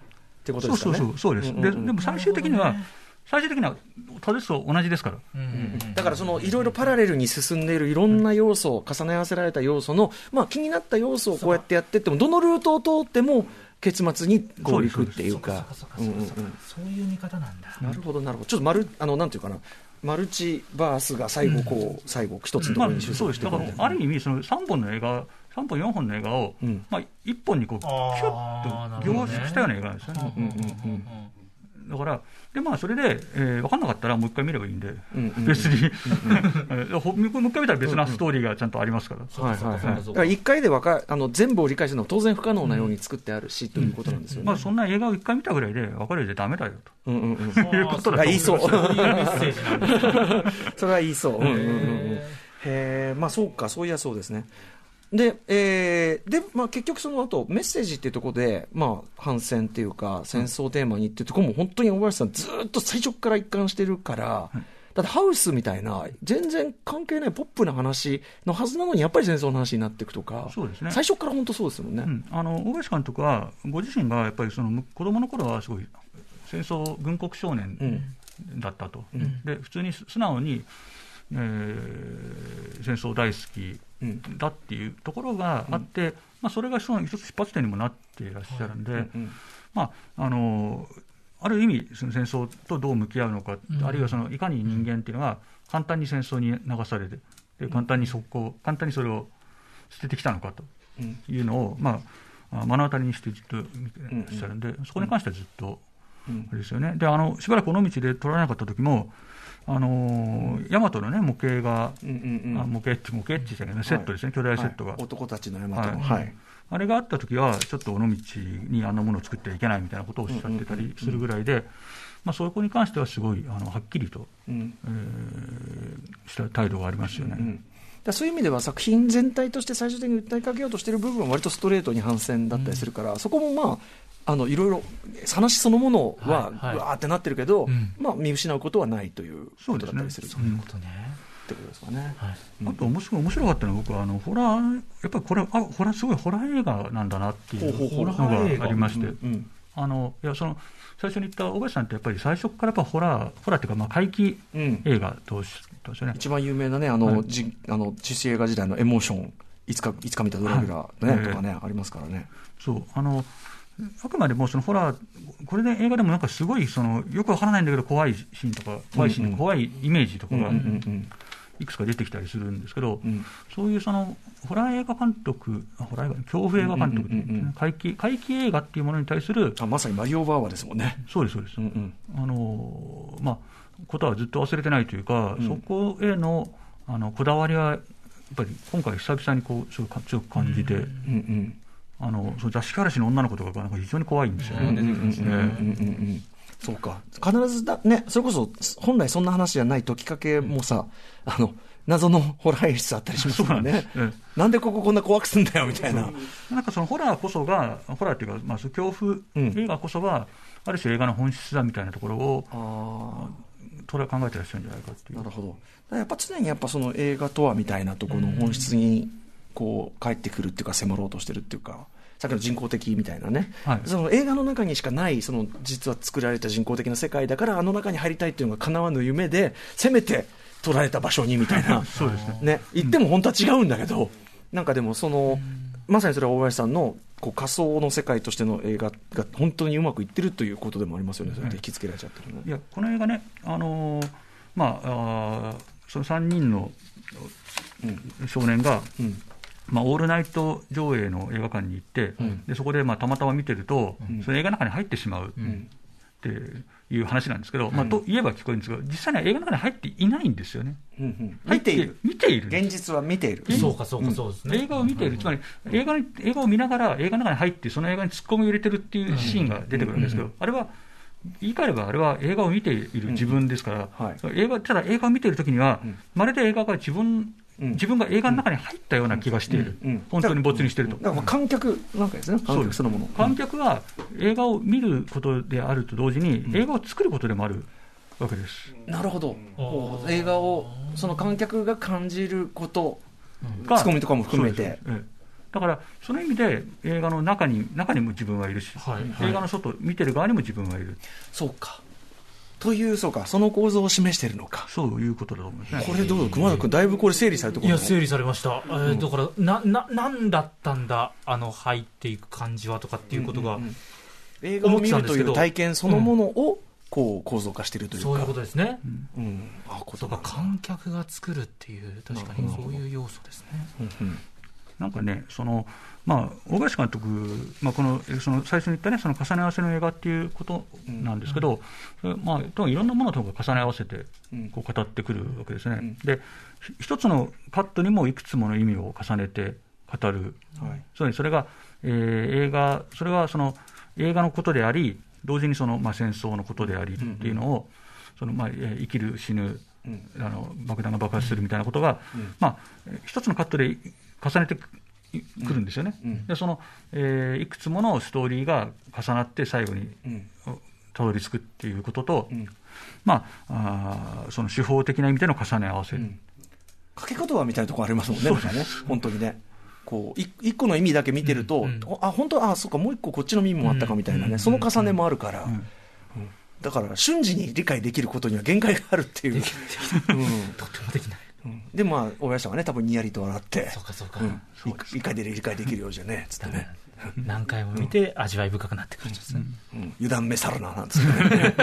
てことですかね。そうそうそう、そうです、んんんででも最終的には、最終的には、タデスと同じですから、うんうんだからそのいろいろパラレルに進んでいるいろんな要素、重ね合わせられた要素の、まあ、気になった要素をこうやってやっていっても、どのルートを通っても結末にこういくっていうか。そういう見方なんだ。なるほど、なるほど。ちょっとマル、あの、なんていうかな、マルチバースが最後、こう、最後、一つのとまあころに収束していくみたいな。らある意味、その3本の映画、3本、4本の映画を、うん。まあ、1本にこうキュあーッと凝縮したような映画なんですよね。だから、でまあ、それで、えー、分かんなかったらもう一回見ればいいんで、うんうん 別に、えーほもう一回見たら別なストーリーがちゃんとありますから。だそうから一回でわかあの全部を理解するのは当然不可能なように作ってあるし、ということなんですよね。まあ、そんな映画を一回見たぐらいで分かるじゃダメだよと。うんうんうん。いうことだと思いそう。それは言いそう。うんうんうんうんへへえ、まあそうか、そういやそうですね。で、えーで、まあ結局その後、メッセージっていうところで、まあ反戦っていうか、戦争テーマにっていうところも本当に大林さんずーっと最初から一貫してるから、だってハウスみたいな、全然関係ないポップな話のはずなのに、やっぱり戦争の話になっていくとか、そうですね。最初から本当そうですもんね。うん、あの大林監督は、ご自身がやっぱりその子供の頃はすごい戦争軍国少年うん。だったと、ん。で普通に素直に、えー戦争大好きうんだっていうところがあって、まあ、それがその一つ出発点にもなっていらっしゃるんで、うんまあ、あのある意味、その戦争とどう向き合うのか、うんあるいはそのいかに人間っていうのは、簡単に戦争に流されて、で簡単にそこ簡単にそれを捨ててきたのかとうん。いうのを、まあ、あ目の当たりにしてずっと見てらっしゃるんで、そこに関してはずっと、うん。あれですよね、であのしばらく尾道で撮られなかった時も、あのー大和のね、模型が、うんうんうん。あ模型って、模型って言っちゃいけない、セットですね、巨大セットが。はい。男たちの山との、はい。はい。あれがあった時は、ちょっと尾道にあんなものを作ってはいけないみたいなことをおっしゃってたりするぐらいで、まあ、そこに関してはすごいあのはっきりと、うん。えーした態度がありますよね。うんだからそういう意味では作品全体として最終的に訴えかけようとしている部分は割とストレートに反戦だったりするから、そこもまあ、あのいろいろ話そのものははいはい。わーってなってるけど、うん。まあ、見失うことはないというそうですねことだったりするそういうことね。ってことですかね。はい。あと面白い面白かったのは、僕はあのホラー、やっぱりこれ、あホラー、すごいホラー映画なんだなっていうほうほうほう。のホラー映画がありまして、うん。あのいやその最初に言った小林さんって、やっぱり最初からやっぱホラー、ホラーっていうか、まあ、怪奇うん映画としたんですよね。一番有名なね、あの、はいじあの自主映画時代のエモーション、いつかいつか見たドラキュラ、ねはいとかね、ありますからね。そうあのあくまでもそのホラー、これで映画でもなんかすごいそのよくわからないんだけど、怖いシーンとか、怖いシーンとか、怖いイメージとかがうんうんうんいくつか出てきたりするんですけど、うん。そういうそのホラー映画監督、あホラー映画、恐怖映画監督っていうんですね、うんうんうんうん。怪奇怪奇映画っていうものに対する、あまさにマリオ・バーバですもんね。そうです、そうです、うんうん。あのまあ、ことはずっと忘れてないというか、うん。そこへのあのこだわりは、やっぱり今回、久々にこうそうか強く感じて、うんうんあのその座敷わらしの女の子とかがなんか非常に怖いんですよね。そうか。必ずだねそれこそ本来そんな話じゃない解きかけもさ、あの謎のホラー演出あったりしますもんねええなんでこここんな怖くすんだよみたいな、なんかそのホラーこそが、ホラーっていうか、まあ、恐怖うん。映画こそが、ある種映画の本質だみたいなところを、あそれは考えてらっしゃるんじゃないかっていう。あなる。ほど。やっぱ常にやっぱその映画とはみたいなところの本質にこう帰ってくるっていうか迫ろうとしてるっていうかさっきの人工的みたいなね、はい。その映画の中にしかないその実は作られた人工的な世界だからあの中に入りたいっていうのが叶わぬ夢でせめて捉えた場所にみたいな。そうですね。ね、言っても本当は違うんだけど、なんかでもその、まさにそれは大林さんのこう仮想の世界としての映画が本当にうまくいってるということでもありますよね、それで引きつけられちゃってるね。いや、この映画ね、あのーまあ、あーその3人の少年が、うんまあ、オールナイト上映の映画館に行って、うん。でそこでまあたまたま見てると、うん。その映画の中に入ってしまううん。っていう話なんですけど、まあ、と言えば聞こえるんですけど、実際には映画の中に入っていないんですよね。うんうん。見ている、見ている現実は見ている。そうかそうかそうですね、映画を見ている、つまり映画に映画を見ながら映画の中に入って、その映画にツッコミを入れてるっていうシーンが出てくるわけですけど、あれは、言い換えればあれは映画を見ている自分ですから、うんはい。映画ただ映画を見ているときには、うん。まるで映画が自分、うん自分が映画の中に入ったような気がしている、本当に没入していると。だ。からまあ観客なんかですね、観客そのもの。観客は映画を見ることであると同時に、映画を作ることでもあるわけです。なるほど。映画をその観客が感じること、がツッコミとかも含めて。だから、その意味で映画の中に中にも自分はいるし、はい。映画の外、見てる側にも自分はいる、そうか。という、そうか、その構造を示しているのか。そういうことだと思いますね。これどう、熊田君、だいぶこれ整理されてこいや整理されました、えーだからなななんだったんだあの入っていく感じはとかっていうことが、んんん。映画を見るという体験そのものをこう構造化しているというか、そういうことですね、うん、あこそうか観客が作るっていう確かにそういう要素ですね、うんなんかね、そのまあ、大林監督、まあ、このその最初に言ったね、その重ね合わせの映画っていうことなんですけど、それまあ、といろんなものと重ね合わせてうんこう語ってくるわけですね。うん。で、ひ一つのカットにもいくつもの意味を重ねて語る、はい。つまりそれが、えー映画、それはその映画のことであり、同時にその、まあ、戦争のことでありっていうのを、そのまあ、えー生きる、死ぬ、うん。あの爆弾が爆発するみたいなことが、うん。まあ、えー一つのカットで重ねてくくるんですよね、うん。でその、えーいくつものストーリーが重なって最後にうん。たどり着くっていうことと、うん。まあ、あーその手法的な意味での重ね合わせ、うん。掛け言葉みたいなところありますもんね、ね。本当にね。こうい一個の意味だけ見てると、うん。うん。あ本当あそうかもう一個こっちの意味もあったかみたいなね、うん。その重ねもあるから、うん。だから瞬時に理解できることには限界があるっていう、うん。とてもできない。うんでまあ大林さんはね多分にやりと笑ってそうかそうか、うん。理解で理解できるようじゃねつってね、何回も見て味わい深くなってくるんですね、うん、油断めさるななんつってね。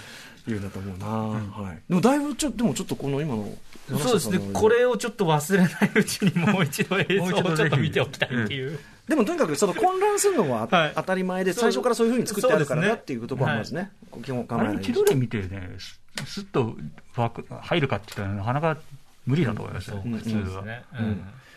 言うんだと思うな、はい、でもだいぶちょでもちょっとこの今のそうです。ねこれをちょっと忘れないうちにもう一度映像をちょっと見ておきたいっていう。でもとにかくその混乱するのははい。当たり前で、最初からそういうふうに作ってあるからそうですね。だっていうことはまずね、基本考えあないれ一度で見てね、すすっと入るかって言ったら、なかなか無理だと思いますよ、普通は。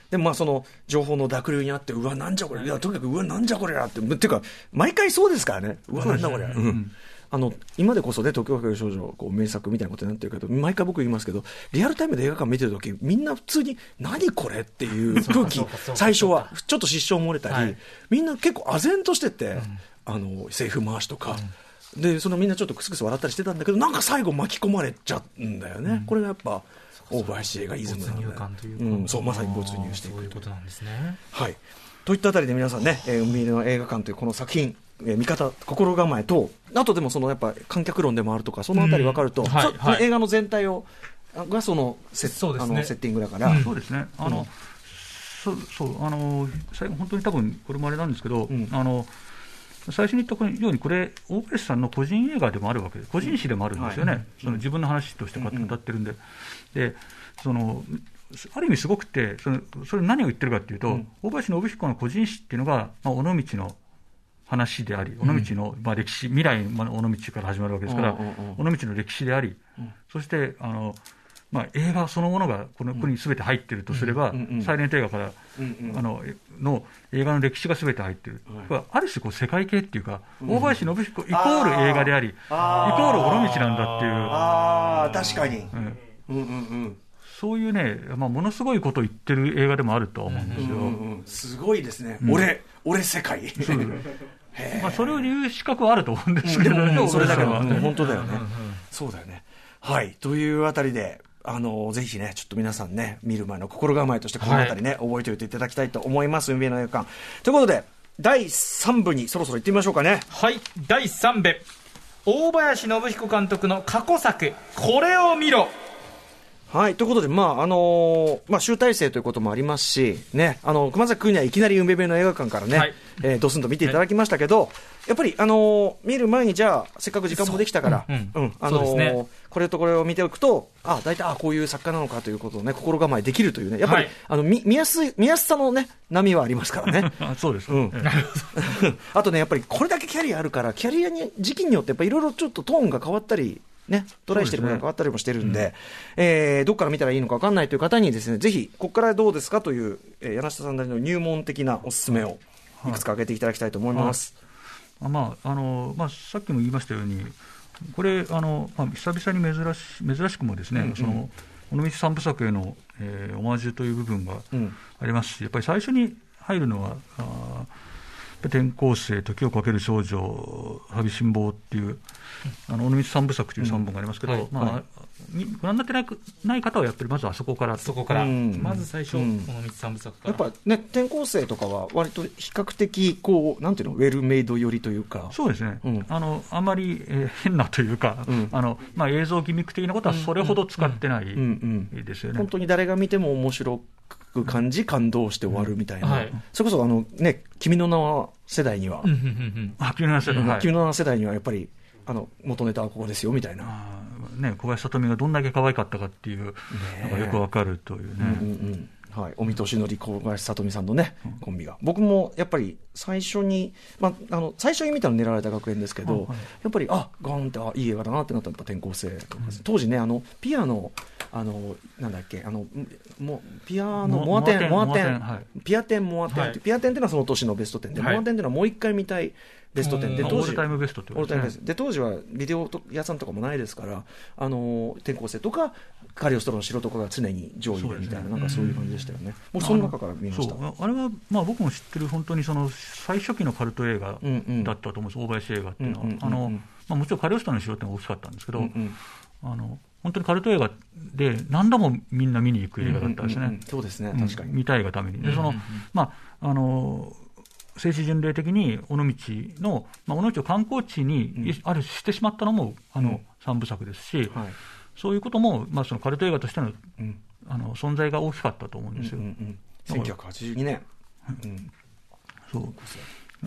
でもまあその情報の濁流にあって、うわ、なんじゃこれ、いやとにかく、うわ、なんじゃこれやって、っていうか、毎回そうですからね、うわ、なんだこれ、うん。あの今でこそね、東京かける少女、こう名作みたいなことになってるけど、毎回僕言いますけど、リアルタイムで映画館見てるとき、みんな普通に、何これっていう 空気最初は、ちょっと失笑漏れたり、はい。みんな結構、唖然としてて、あのセーフ回しとか。でそのみんなちょっとクスクス笑ったりしてたんだけどなんか最後巻き込まれちゃうんだよね、これがやっぱ大林映画イズムなんだよ没入感というか、うん、そうまさに没入していくそういうことなんですね。はい。といったあたりで皆さんね、えー、海辺の映画館というこの作品、えー見方、心構えと、あとでもそのやっぱ観客論でもあるとか、そのあたり分かると、そうんはい映画の全体を、あがそのセッそうですね。あのセッティングだから、うん。そうですね、あの、そうそうあの最後、本当に多分これもあれなんですけど、うん。あの最初に言ったように、これ、大林さんの個人映画でもあるわけで、個人誌でもあるんですよね、はい。その自分の話としてこうやって歌ってるんで、でそのある意味すごくて、そのそれ何を言ってるかっていうと、うん。大林信彦の個人誌っていうのが、まあ、尾道の話であり、尾道の、まあ、歴史、未来の尾道から始まるわけですから、尾道の歴史であり、そしてあの、まあ、映画そのものがこの国にすべて入っているとすれば、サイレント映画から、あのえの映画の歴史がすべて入ってい。る、ある種こう世界系っていうか、大林信彦イコール映画であり、イコあーール尾道なんだっていう。ああ確かに。うんうんうんうんそういうね、まあ、ものすごいことを言ってる映画でもあるとは思うんですよ。うんうんうんすごいですね、うん俺俺世界 まあ、それを言う資格はあると思うんですけでどね、も、それだけは、はうん本当だよね。そうだよね。はい。というあたりで、あの、ぜひね、ちょっと皆さんね、見る前の心構えとして、このあたりね、覚えておいていただきたいと思います、海辺の映画館。ということで、第3部にそろそろ行ってみましょうかね。はい、第3部。大林信彦監督の過去作、これを見ろはい。ということで、まあ、あのーまあ、集大成ということもありますし、ね、あの、熊崎君にはいきなり海辺の映画館からね、はい。えードスンと見ていただきましたけど、やっぱり、あのー見る前にじゃあ、せっかく時間もできたから、そううんうん。あのね。これとこれを見ておくと、あ、大体、あ、こういう作家なのかということをね、心構えできるというね、やっぱり、はい。あの、見、見やすい、見やすさのね、波はありますからね。あ そうです、うん。え あとね、やっぱりこれだけキャリアあるから、キャリアに、時期によってやっぱいろいろちょっとトーンが変わったり、ね、トライしてるものが変わったりもしてるんで、えーどっから見たらいいのか分かんないという方にですね、ぜひ、ここからどうですかという、えー柳下さんなりの入門的なおすすめを、いくつか挙げていただきたいと思います。あまああのまあ、さっきも言いましたように、これ、あのまあ、久々に珍し珍しくもですね、うんうん。その尾道三部作への、えーオマージュという部分がうん。ありますし、やっぱり最初に入るのは、あ転校生、時をかける少女、旅辛抱っていう、あの尾道三部作という三本がありますけど、うんはいまあご覧になってないない方は、やっぱりまずあそこから。そこから、うん。まず最初、うん道三部作から。やっぱね、転校生とかは、割と比較的、こう、なんていうの、ウェルメイド寄りというか、そうですね、うん。あのあんまり、えー変なというか、うん。あのまあ、映像ギミック的なことはそれほど使ってないうんうん。ですよね。本当に誰が見ても面白く感じ、感動して終わるみたいな、はい。それこそあの、ね、君の名は世代には、君の名は世代にはやっぱり、あの元ネタはここですよみたいな。ね、小林聡美がどんだけ可愛かったかっていうのがよくわかるというね。うんうんうんはい、尾身俊則、小林聡美さんのね、コンビが。僕もやっぱり最初に、まあ、あの、最初に見たの狙われた学園ですけど、やっぱり、あ、ガーンって、あ、いい映画だなってなったのが転校生とか当時ね、あの、ピアノ、あの、なんだっけ、あの、もピアノ、モモアテン、モアテン、ピアテン、モアテンピアテンっていうのはその年のベスト10で、はい。モアテンっていうのはもう一回見たいベスト10で、うん。当時オールタイムベストって。で当時はビデオ屋さんとかもないですから、あの転校生とか、カリオストロの城とかが常に上位でみたいな、ね。なんかそういう感じでしたよね、もうその中から見ました。あれは、まあ、僕も知ってる本当にその最初期のカルト映画うんうん。だったと思うんです、大林映画っていうのは。うんうんうんうんあのまあ、もちろんカリオストロの城ってのが大きかったんですけど、うんうん。あの本当にカルト映画で何度もみんな見に行く映画だったんですね。うんうんうん。そうですね、うん。確かに。見たいがために。でそのうんうん。うんまああの政治巡礼的に尾道の、まあ、尾道を観光地に、うん。ある種してしまったのもあの、うん。三部作ですし、はいそういうことも、まあ、そのカルト映画としてのうんあの存在が大きかったと思うんですよ。うんうんうん。1982年、うん。そう。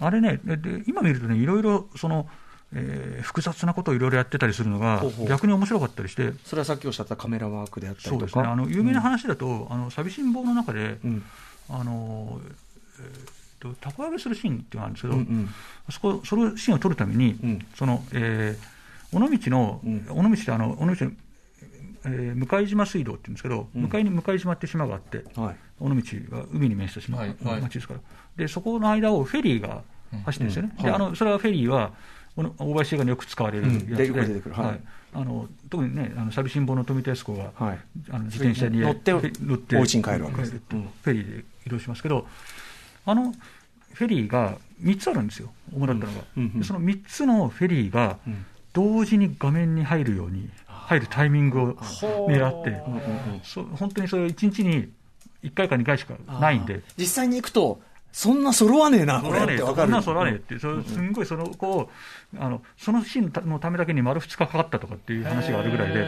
あれねでで、今見るとね、いろいろその、えー複雑なことをいろいろやってたりするのが逆に面白かったりして、それはさっきおっしゃったカメラワークであったりとか。そうですね、あの有名な話だと、あの寂しん坊の中で、うん。あのえーっとたこ揚げするシーンっていうのがあるんですけど、うんうん。そこそのシーンを撮るために、うん。そのえー尾道の、うん。尾道ってあの尾道の、えー向島水道っていうんですけど、うん。向かいに向島って島があって、はい。尾道は海に面した島、はいはい。町ですから、でそこの間をフェリーが走ってるんですよね、うん。であのそれはフェリーは、大林映画によく使われるやつで、うんでよく出てくる。はい。あの特にね、あの寂しん坊の富田靖子が、はい。あの自転車に乗って乗ってお家に帰るわけです。うん。フェリーで移動しますけど、あのフェリーが3つあるんですよ、主だったのが。うん。うん。でその3つのフェリーがうん。同時に画面に入るように、入るタイミングを狙って、そ本当にそれ1日に1回か2回しかないんで。実際に行くと、そんな揃わねえな、これそらねえそってわかる。んなそらねえって、それすんごいその子を、あのそのシーンのためだけに丸2日かかったとかっていう話があるぐらいで、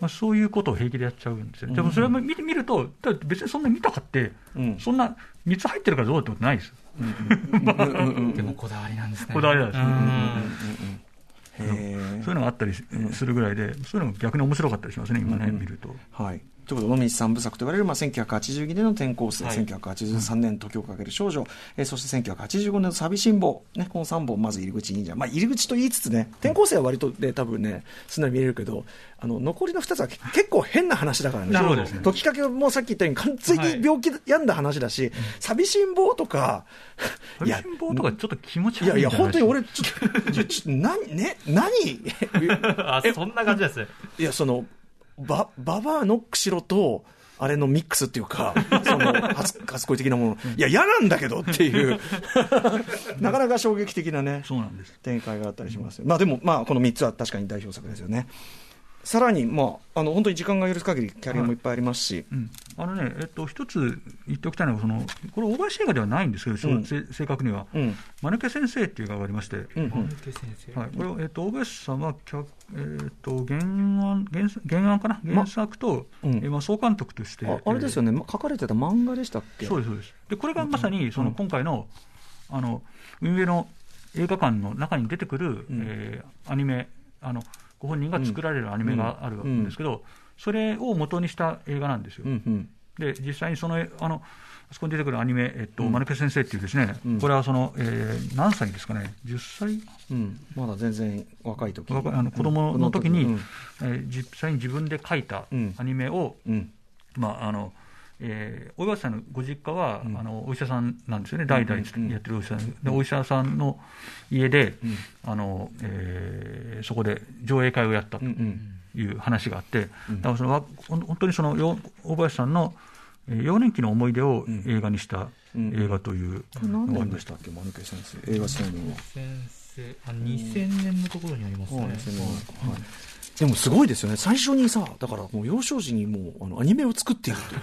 まあ、そういうことを平気でやっちゃうんですよ。ね、でもそれを見てみると、だって別にそんな見たかって、うん。そんな3つ入ってるからどうってことないですよ、でもこだわりなんですね。こだわりなんですねそういうのがあったりするぐらいで、そういうのが逆に面白かったりしますね、今ね、見ると。はい。ということで、尾道三部作と言われる、まあ、1982年の転校生、はい1983年時をかける少女、えーそして1985年の寂しん坊、ね、この3本、まず入り口忍者。まあ、入り口と言いつつね、転校生は割とね、多分ね、すんなり見れるけど、あの、残りの2つはけ結構変な話だからね。なるほどですね時かけもさっき言ったように完全に病気病んだ話だし、寂しん坊とか、いや寂しん坊とかちょっと気持ちいやいや、悪いんじゃない本当に俺、ちょっと、ちょちょな、ね、何？あ、そんな感じです。いや、その、ば、ババアの釧路と、あれのミックスっていうか、その、初、初恋的なもの。いや、嫌なんだけどっていう、なかなか衝撃的なね、そうなんです。展開があったりしますよ。まあでも、まあ、この3つは確かに代表作ですよね。さらに、まあ、あの、本当に時間が許す限り、キャリアもいっぱいありますし、うん、あのね、えっと、一つ言っておきたいのは、そのこれ、大林映画ではないんですけど、そううんせ正確には、うん。間抜け先生っていう映画がありまして、うん。うん。先生。はい、これを、えっと、大林さんは脚、えっと、原案原作原案かな、原作と、うん。えまあ、総監督として、ああれですよね、ま書かれてた漫画でしたっけ？そうです、そうです。で、これがまさに、そのうん今回の、あの、運営の映画館の中に出てくる、うん。えーアニメ、あの、ご本人が作られるアニメがあるんですけど、それを元にした映画なんですよ。で、実際にその、あの、あそこに出てくるアニメ、えっと、うん。マヌケ先生っていうですね、うん。これはその、えー何歳ですかね、10歳？うん。まだ全然若い時。若いあの子供の時に、うん。えー実際に自分で描いたうん。アニメを、うん。まああのえー、大岩さんのご実家は、うん。あのお医者さんなんですよね、代々うんやってるお医者さん、でお医者さんの家で、うん。あのえーそこで上映会をやったとうんうん。いう話があって、うん。だからその本当にそのよ大林さんの、えー幼年期の思い出をうん。映画にしたうん。映画というのがありまし年でしたたっけ、間抜け先生。映画チームは。先生、あ、2000年のところにありますね。はいでもすごいですよね、最初にさ、だからもう幼少時にもうあのアニメを作っているという、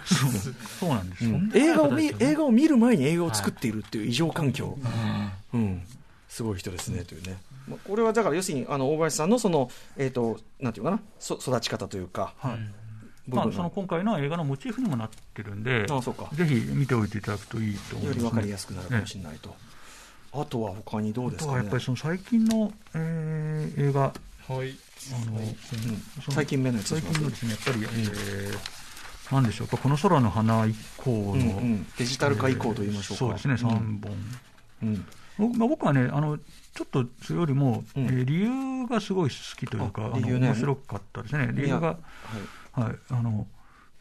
そうなんですよ、うん。映画を見映画を見る前に映画を作っているっていう異常環境、うん、すごい人ですねというね、まあこれはだから要するにあの大林さんのその、えー、となんていうかな、そ育ち方というか、はい。うんまあ、その今回の映画のモチーフにもなってるんで、あそうか。ぜひ見ておいていただくといいと思います、ね、より分かりやすくなるかもしれないと。あとは他にどうあですかね？やっぱりその最近の、えー映画、はい。あの最近目のやつ最近のですね、やっぱり、えーなんでしょうか、この空の花以降の、うんうん。デジタル化以降と言いましょうか、そうですね、3本。うん。僕まあ、僕はねあの、ちょっとそれよりも、うん。えー理由がすごい好きというか、あのあ理由ね。面白かったですね、理由が、はい。はい、あの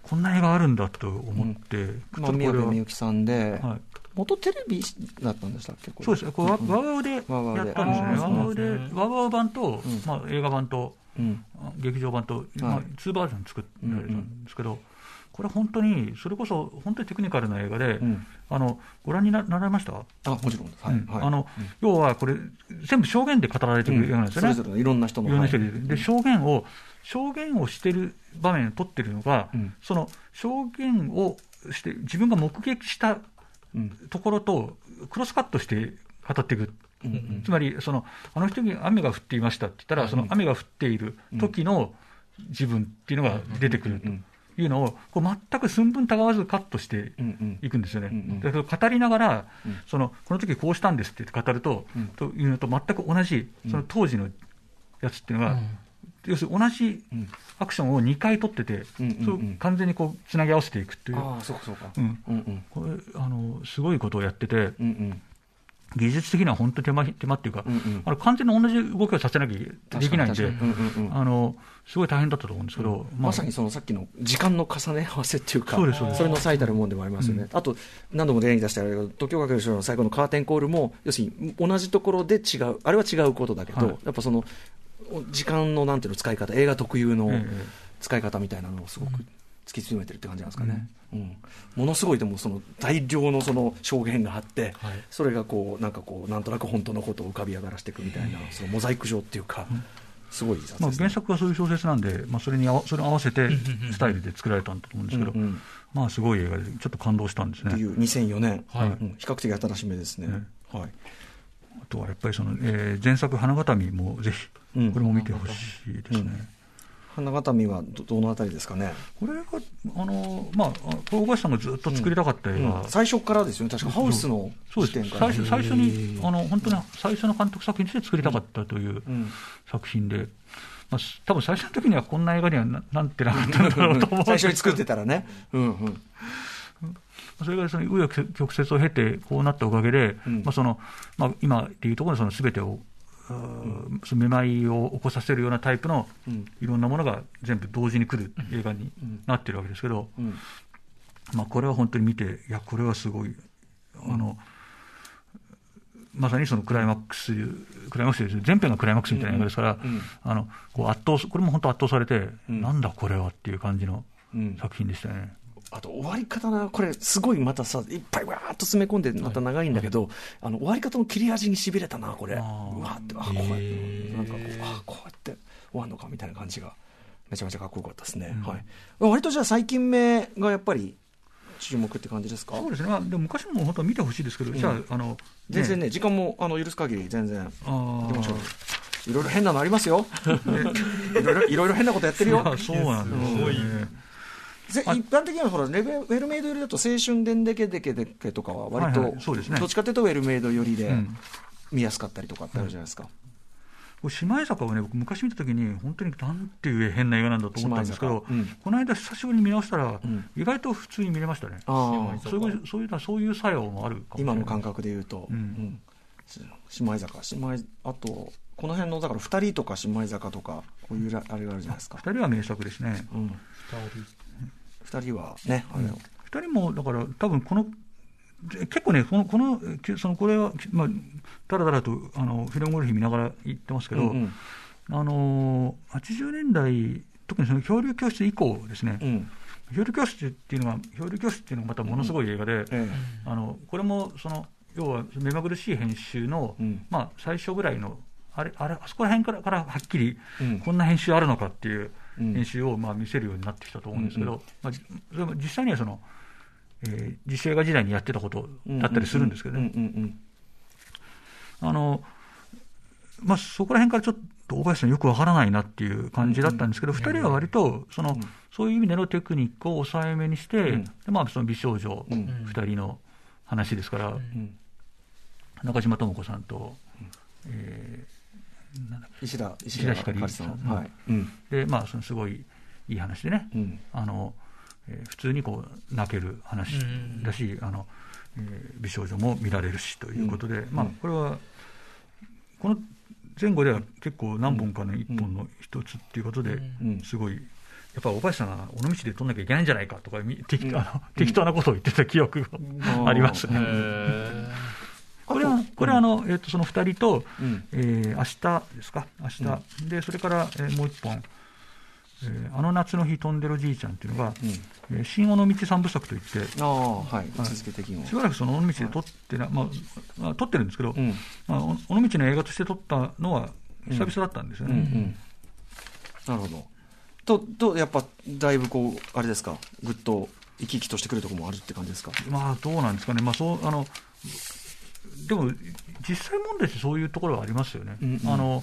こんな映画あるんだと思って、ちまあ、ょっとこれは宮部みゆきさんで、はい、元テレビだったんでしたっけ？そうですね、これワうん。ワウワウで。やったんですね、ワウワウでワウワウ版と、うん。まあ、映画版と、うん。あ劇場版と、まあはい、2バージョン作られたんですけど、これ本当に、それこそ本当にテクニカルな映画で、うん。あのご覧にななられました、あもちろんです、はい。うん。はい。あのうん。要はこれ、全部証言で語られてる映画なんですよね。それぞれのいろんな人の。い。ろんな人はいでで証言を、証言をしてる場面を撮ってるのが、うん。その証言をして、自分が目撃したうんところとクロスカットして語っていく、うんうん。つまりその、あの人に雨が降っていましたって言ったら、その雨が降っている時の自分っていうのが出てくるというのを、こう全く寸分たがわずカットしていくんですよね。だから語りながら、うん。そのこの時こうしたんですって語ると、うん。というのと全く同じ、その当時のやつっていうのが、うん要するに同じうん。アクションを2回取ってて、うんうんうん。そう完全にこうつなぎ合わせていくっていう、ああそうかそうか。うん。うんうん。これあの、すごいことをやってて、うんうん。技術的には本当に手間手間っていうか、うんうん。あの完全に同じ動きをさせなきゃできないんで、あのすごい大変だったと思うんですけど、まさにそのさっきの時間の重ね合わせっていうか、そうですそれの最たるもんでもありますよね、あと、何度も例に出してあるけど、東京学園の最後のカーテンコールも、要するに同じところで違う、あれは違うことだけど、はい。やっぱその時間のなんていうの使い方、映画特有のええ使い方みたいなのをすごく突き詰めてるって感じなんですかね。うん。ものすごいでもその大量のその証言があって、はい。それがこうなんかこうなんとなく本当のことを浮かび上がらせていくみたいな、そのモザイク状っていうか、すごい雑まあ、ですね。原作はそういう小説なんで、まあ、それに合わそれに合わせてスタイルで作られたんだと思うんですけど、うんうんまあ、すごい映画で、ちょっと感動したんですね。っていう2004年、はい。うん。比較的新しめですね。ね。はい。あとはやっぱりその、えー前作、花形見もぜひ、うん。これも見てほしいですね。花形見はどどのあたりですかね、これが、あのまあ、これ、大橋さんがずっと作りたかった映画、うん。最初からですよね、確かハウスのそうです。視点から。最初最初にあの、本当に最初の監督作品として作りたかったといううん。作品で、まあ、す多分最初の時にはこんな映画にはななんてなかったんだろうと思う。ん最初に作ってたらね。うんうん。それがその紆余曲折を経て、こうなったおかげで、うん。まあそのまあ、今でいうところのそのすべてを、めまいを起こさせるようなタイプのうん。いろんなものが全部同時に来る映画になってるわけですけど、うん。まあ、これは本当に見て、いや、これはすごい、あの、まさにそのクライマックス、クライマックスです全編がクライマックスみたいな映画ですから、あのこう圧倒、これも本当圧倒されて、うん。なんだこれはっていう感じのうん。作品でしたよね。あと終わり方な、これ、すごいまたさ、いっぱいわーっと詰め込んで、また長いんだけど、あの終わり方の切れ味にしびれたな、これ、うあわって、あこうやって、なんかこう、あこうやって終わるのかみたいな感じが、めちゃめちゃかっこよかったですね、うん。はい、割とじゃあ、最近目がやっぱり注目って感じですか？そうですね、まあ、でも昔のも本当は見てほしいですけど、じゃあ、あの全然ね、時間もあの許す限り、全然、あ行きましょう。ーいろいろ変なのありますよ、いろいろいろいろ変なことやってるよ。そうなんですよね。ぜ一般的にはほらレベウェルメイド寄りだと青春でんでけでけでけとかは割と、はいはい。そうですね。どっちかというとウェルメイド寄りでうん。見やすかったりとかってあるじゃないですか、これ姉妹坂をね、僕、昔見たときに、本当になんていう変な映画なんだと思ったんですけど、姉妹坂。この間、久しぶりに見直したら、ん。意外と普通に見れましたね。そういうそういうのはそういう作用もあるかもしれない。今の感覚で言うと、うん。うん。し姉妹坂姉妹あとこの辺のだから2人とか姉妹坂とかこういうらあれがあるじゃないですか、二人は名作ですね。うん、2人はねあれを、二人もだから多分こので結構ねこのこのきそのこれはまあだらだらとあのフィルムゴルフ見ながら言ってますけど、うんうん。あの80年代特にその漂流教室以降ですね、うん。漂流教室っていうのが漂流教室っていうのがまたものすごい映画で、え。あのこれもその要は目まぐるしい編集の、うん。まあ、最初ぐらいのあれあれあそこら辺からからはっきりうん。こんな編集あるのかっていううん。編集をまあ見せるようになってきたと思うんですけど、まあ、じそれも実際にはその、えー実写映画時代にやってたことだったりするんですけどね、あのまあ、そこら辺からちょっと大林さんよくわからないなっていう感じだったんですけど、二、人は割とその、そういう意味でのテクニックを抑えめにして、うん。でまあ、その美少女うん。二人の話ですから、うん。中島智子さんと、えー石田石石田ひかりかりさん、うん。はい。うん。けでまあ、そのすごいいい話でね、うん。あのえー普通にこう泣ける話うんだし、あのえー美少女も見られるしということで、まあうん、これはこの前後では結構何本かの一本の一つっていうことで、うん。すごい。やっぱ大林さんが尾道で撮んなきゃいけないんじゃないかとか、適当なことを言ってた記憶がありますね。これあの、えっ、と、その二人と、うん。えー明日ですか、明日、で、それから、えーもう一本、えーあの夏の日飛んでるじいちゃんっていうのが、うん。えー新尾道三部作といって、ああはい。位置づけ的にしばらくその尾道で撮ってな、まあ、まあ、撮ってるんですけど、うん。まあ、お尾道の映画として撮ったのは久々だったんですよね。うんうん。なるほど。ととやっぱだいぶこうあれですか？ぐっと生き生きとしてくるところもあるって感じですか？まあ、どうなんですかね、まあ、そうあのでも、実際問題ってそういうところはありますよね。うんうん。あの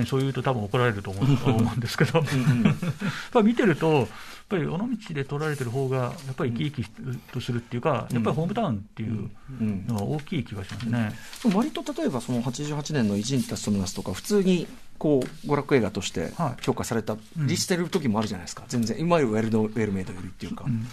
にそう言うと多分怒られると思うんですけど、見てると、やっぱり尾道で撮られてる方が、やっぱり生き生きとするっていうか、やっぱりホームタウンっていううん。のは大きい気がしますね。でも割と例えばその88年の「偉人たちとの夏」とか普通にこう娯楽映画としてはい。評価されたん。りしてる時もあるじゃないですか。全然いわゆるウェルドウェルメイドよりっていうか、うん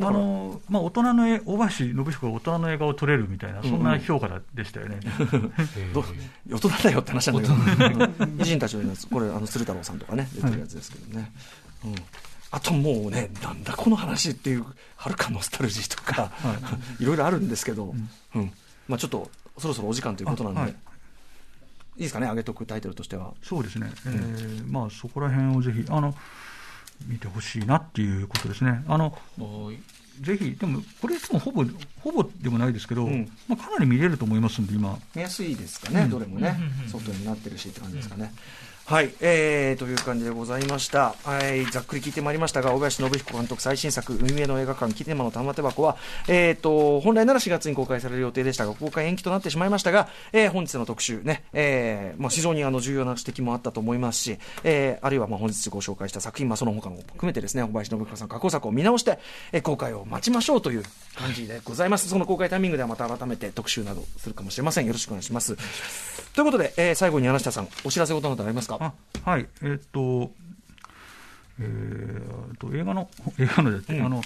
あのまあ、大人の絵大橋信彦が大人の映画を撮れるみたいな、そんな評価でしたよね。ど大人だよって話なんだけど、偉人 たちのやつ、これ、あの鶴太郎さんとかね、出てるやつですけどね。うん。あともうね、なんだこの話っていう、はるかノスタルジーとか、い。ろいろあるんですけど、うん。まあ、ちょっとそろそろお時間ということなんで、あはい。い、いですかね、上げとくタイトルとしては。そうですね、えーまあ、そこら辺をぜひあの見てほしいなっていうことですね。あのはいぜひ、でも、これ、いつもほぼ、ほぼでもないですけど、うんまあ、かなり見れると思いますんで、今。見やすいですかね、どれもね、外になってるしって感じですかね。はい、えー、という感じでございました。はい、ざっくり聞いてまいりましたが、大林信彦監督最新作、海辺の映画館、キネマの玉手箱は、えーと、本来なら4月に公開される予定でしたが、公開延期となってしまいましたが、えー本日の特集ね、えーまあ、非常にあの重要な指摘もあったと思いますし、えーあるいはまあ本日ご紹介した作品、まあ、その他も含めてですね、大林信彦さん過去作を見直して、えー公開を待ちましょうという感じでございます。その公開タイミングではまた改めて特集などするかもしれません。よろしくお願いします。ということで、えー最後に柳下さん、お知らせことなどありますか？あはい、えーっと、えーっと、映画の、映画のですね、うん。あの、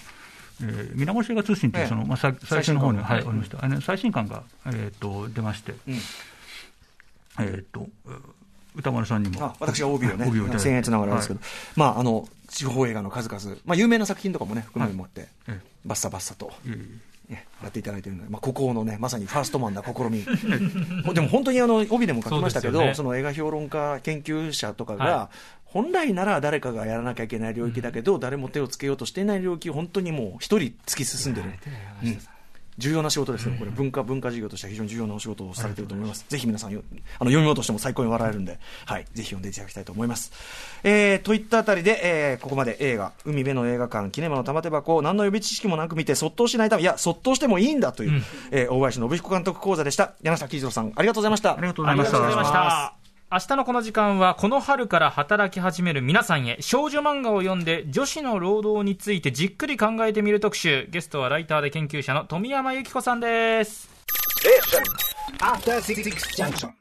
えー、水越映画通信という、ええ。その、まあ、さ最新の方に、はい、ありました。あの最新刊が、えーっと、出まして、うん。えーっと、う歌丸さんにも。あ私が帯をね、帯を僭越ながらですけど、まあ、あの、地方映画の数々、まあ、有名な作品とかもね、含めてもって、えバッサバッサと、えいえ。いやっていただいているので、まあ、孤高のね、まさにファーストマンな試み。でも本当にあの、帯でも書きましたけど、そ,、ねの映画評論家、研究者とかが、は本来なら誰かがやらなきゃいけない領域だけど、誰も手をつけようとしていない領域を本当にもう一人突き進んでる。うん重要な仕事ですね、これ文化、文化事業としては非常に重要なお仕事をされていると思います。ぜひ皆さんよ、あの、読み物としても最高に笑えるんで、はい、ぜひ読んでいただきたいと思います。えー、といったあたりで、えー、ここまで映画、海辺の映画館、キネマの玉手箱を何の予備知識もなく見て、そっとしないため、いや、そっとしてもいいんだという、うんえー大林信彦監督講座でした。柳下喜一郎さん、ありがとうございました。ありがとうございました。明日のこの時間は、この春から働き始める皆さんへ、少女漫画を読んで、女子の労働についてじっくり考えてみる特集。ゲストはライターで研究者の富山由紀子さんです。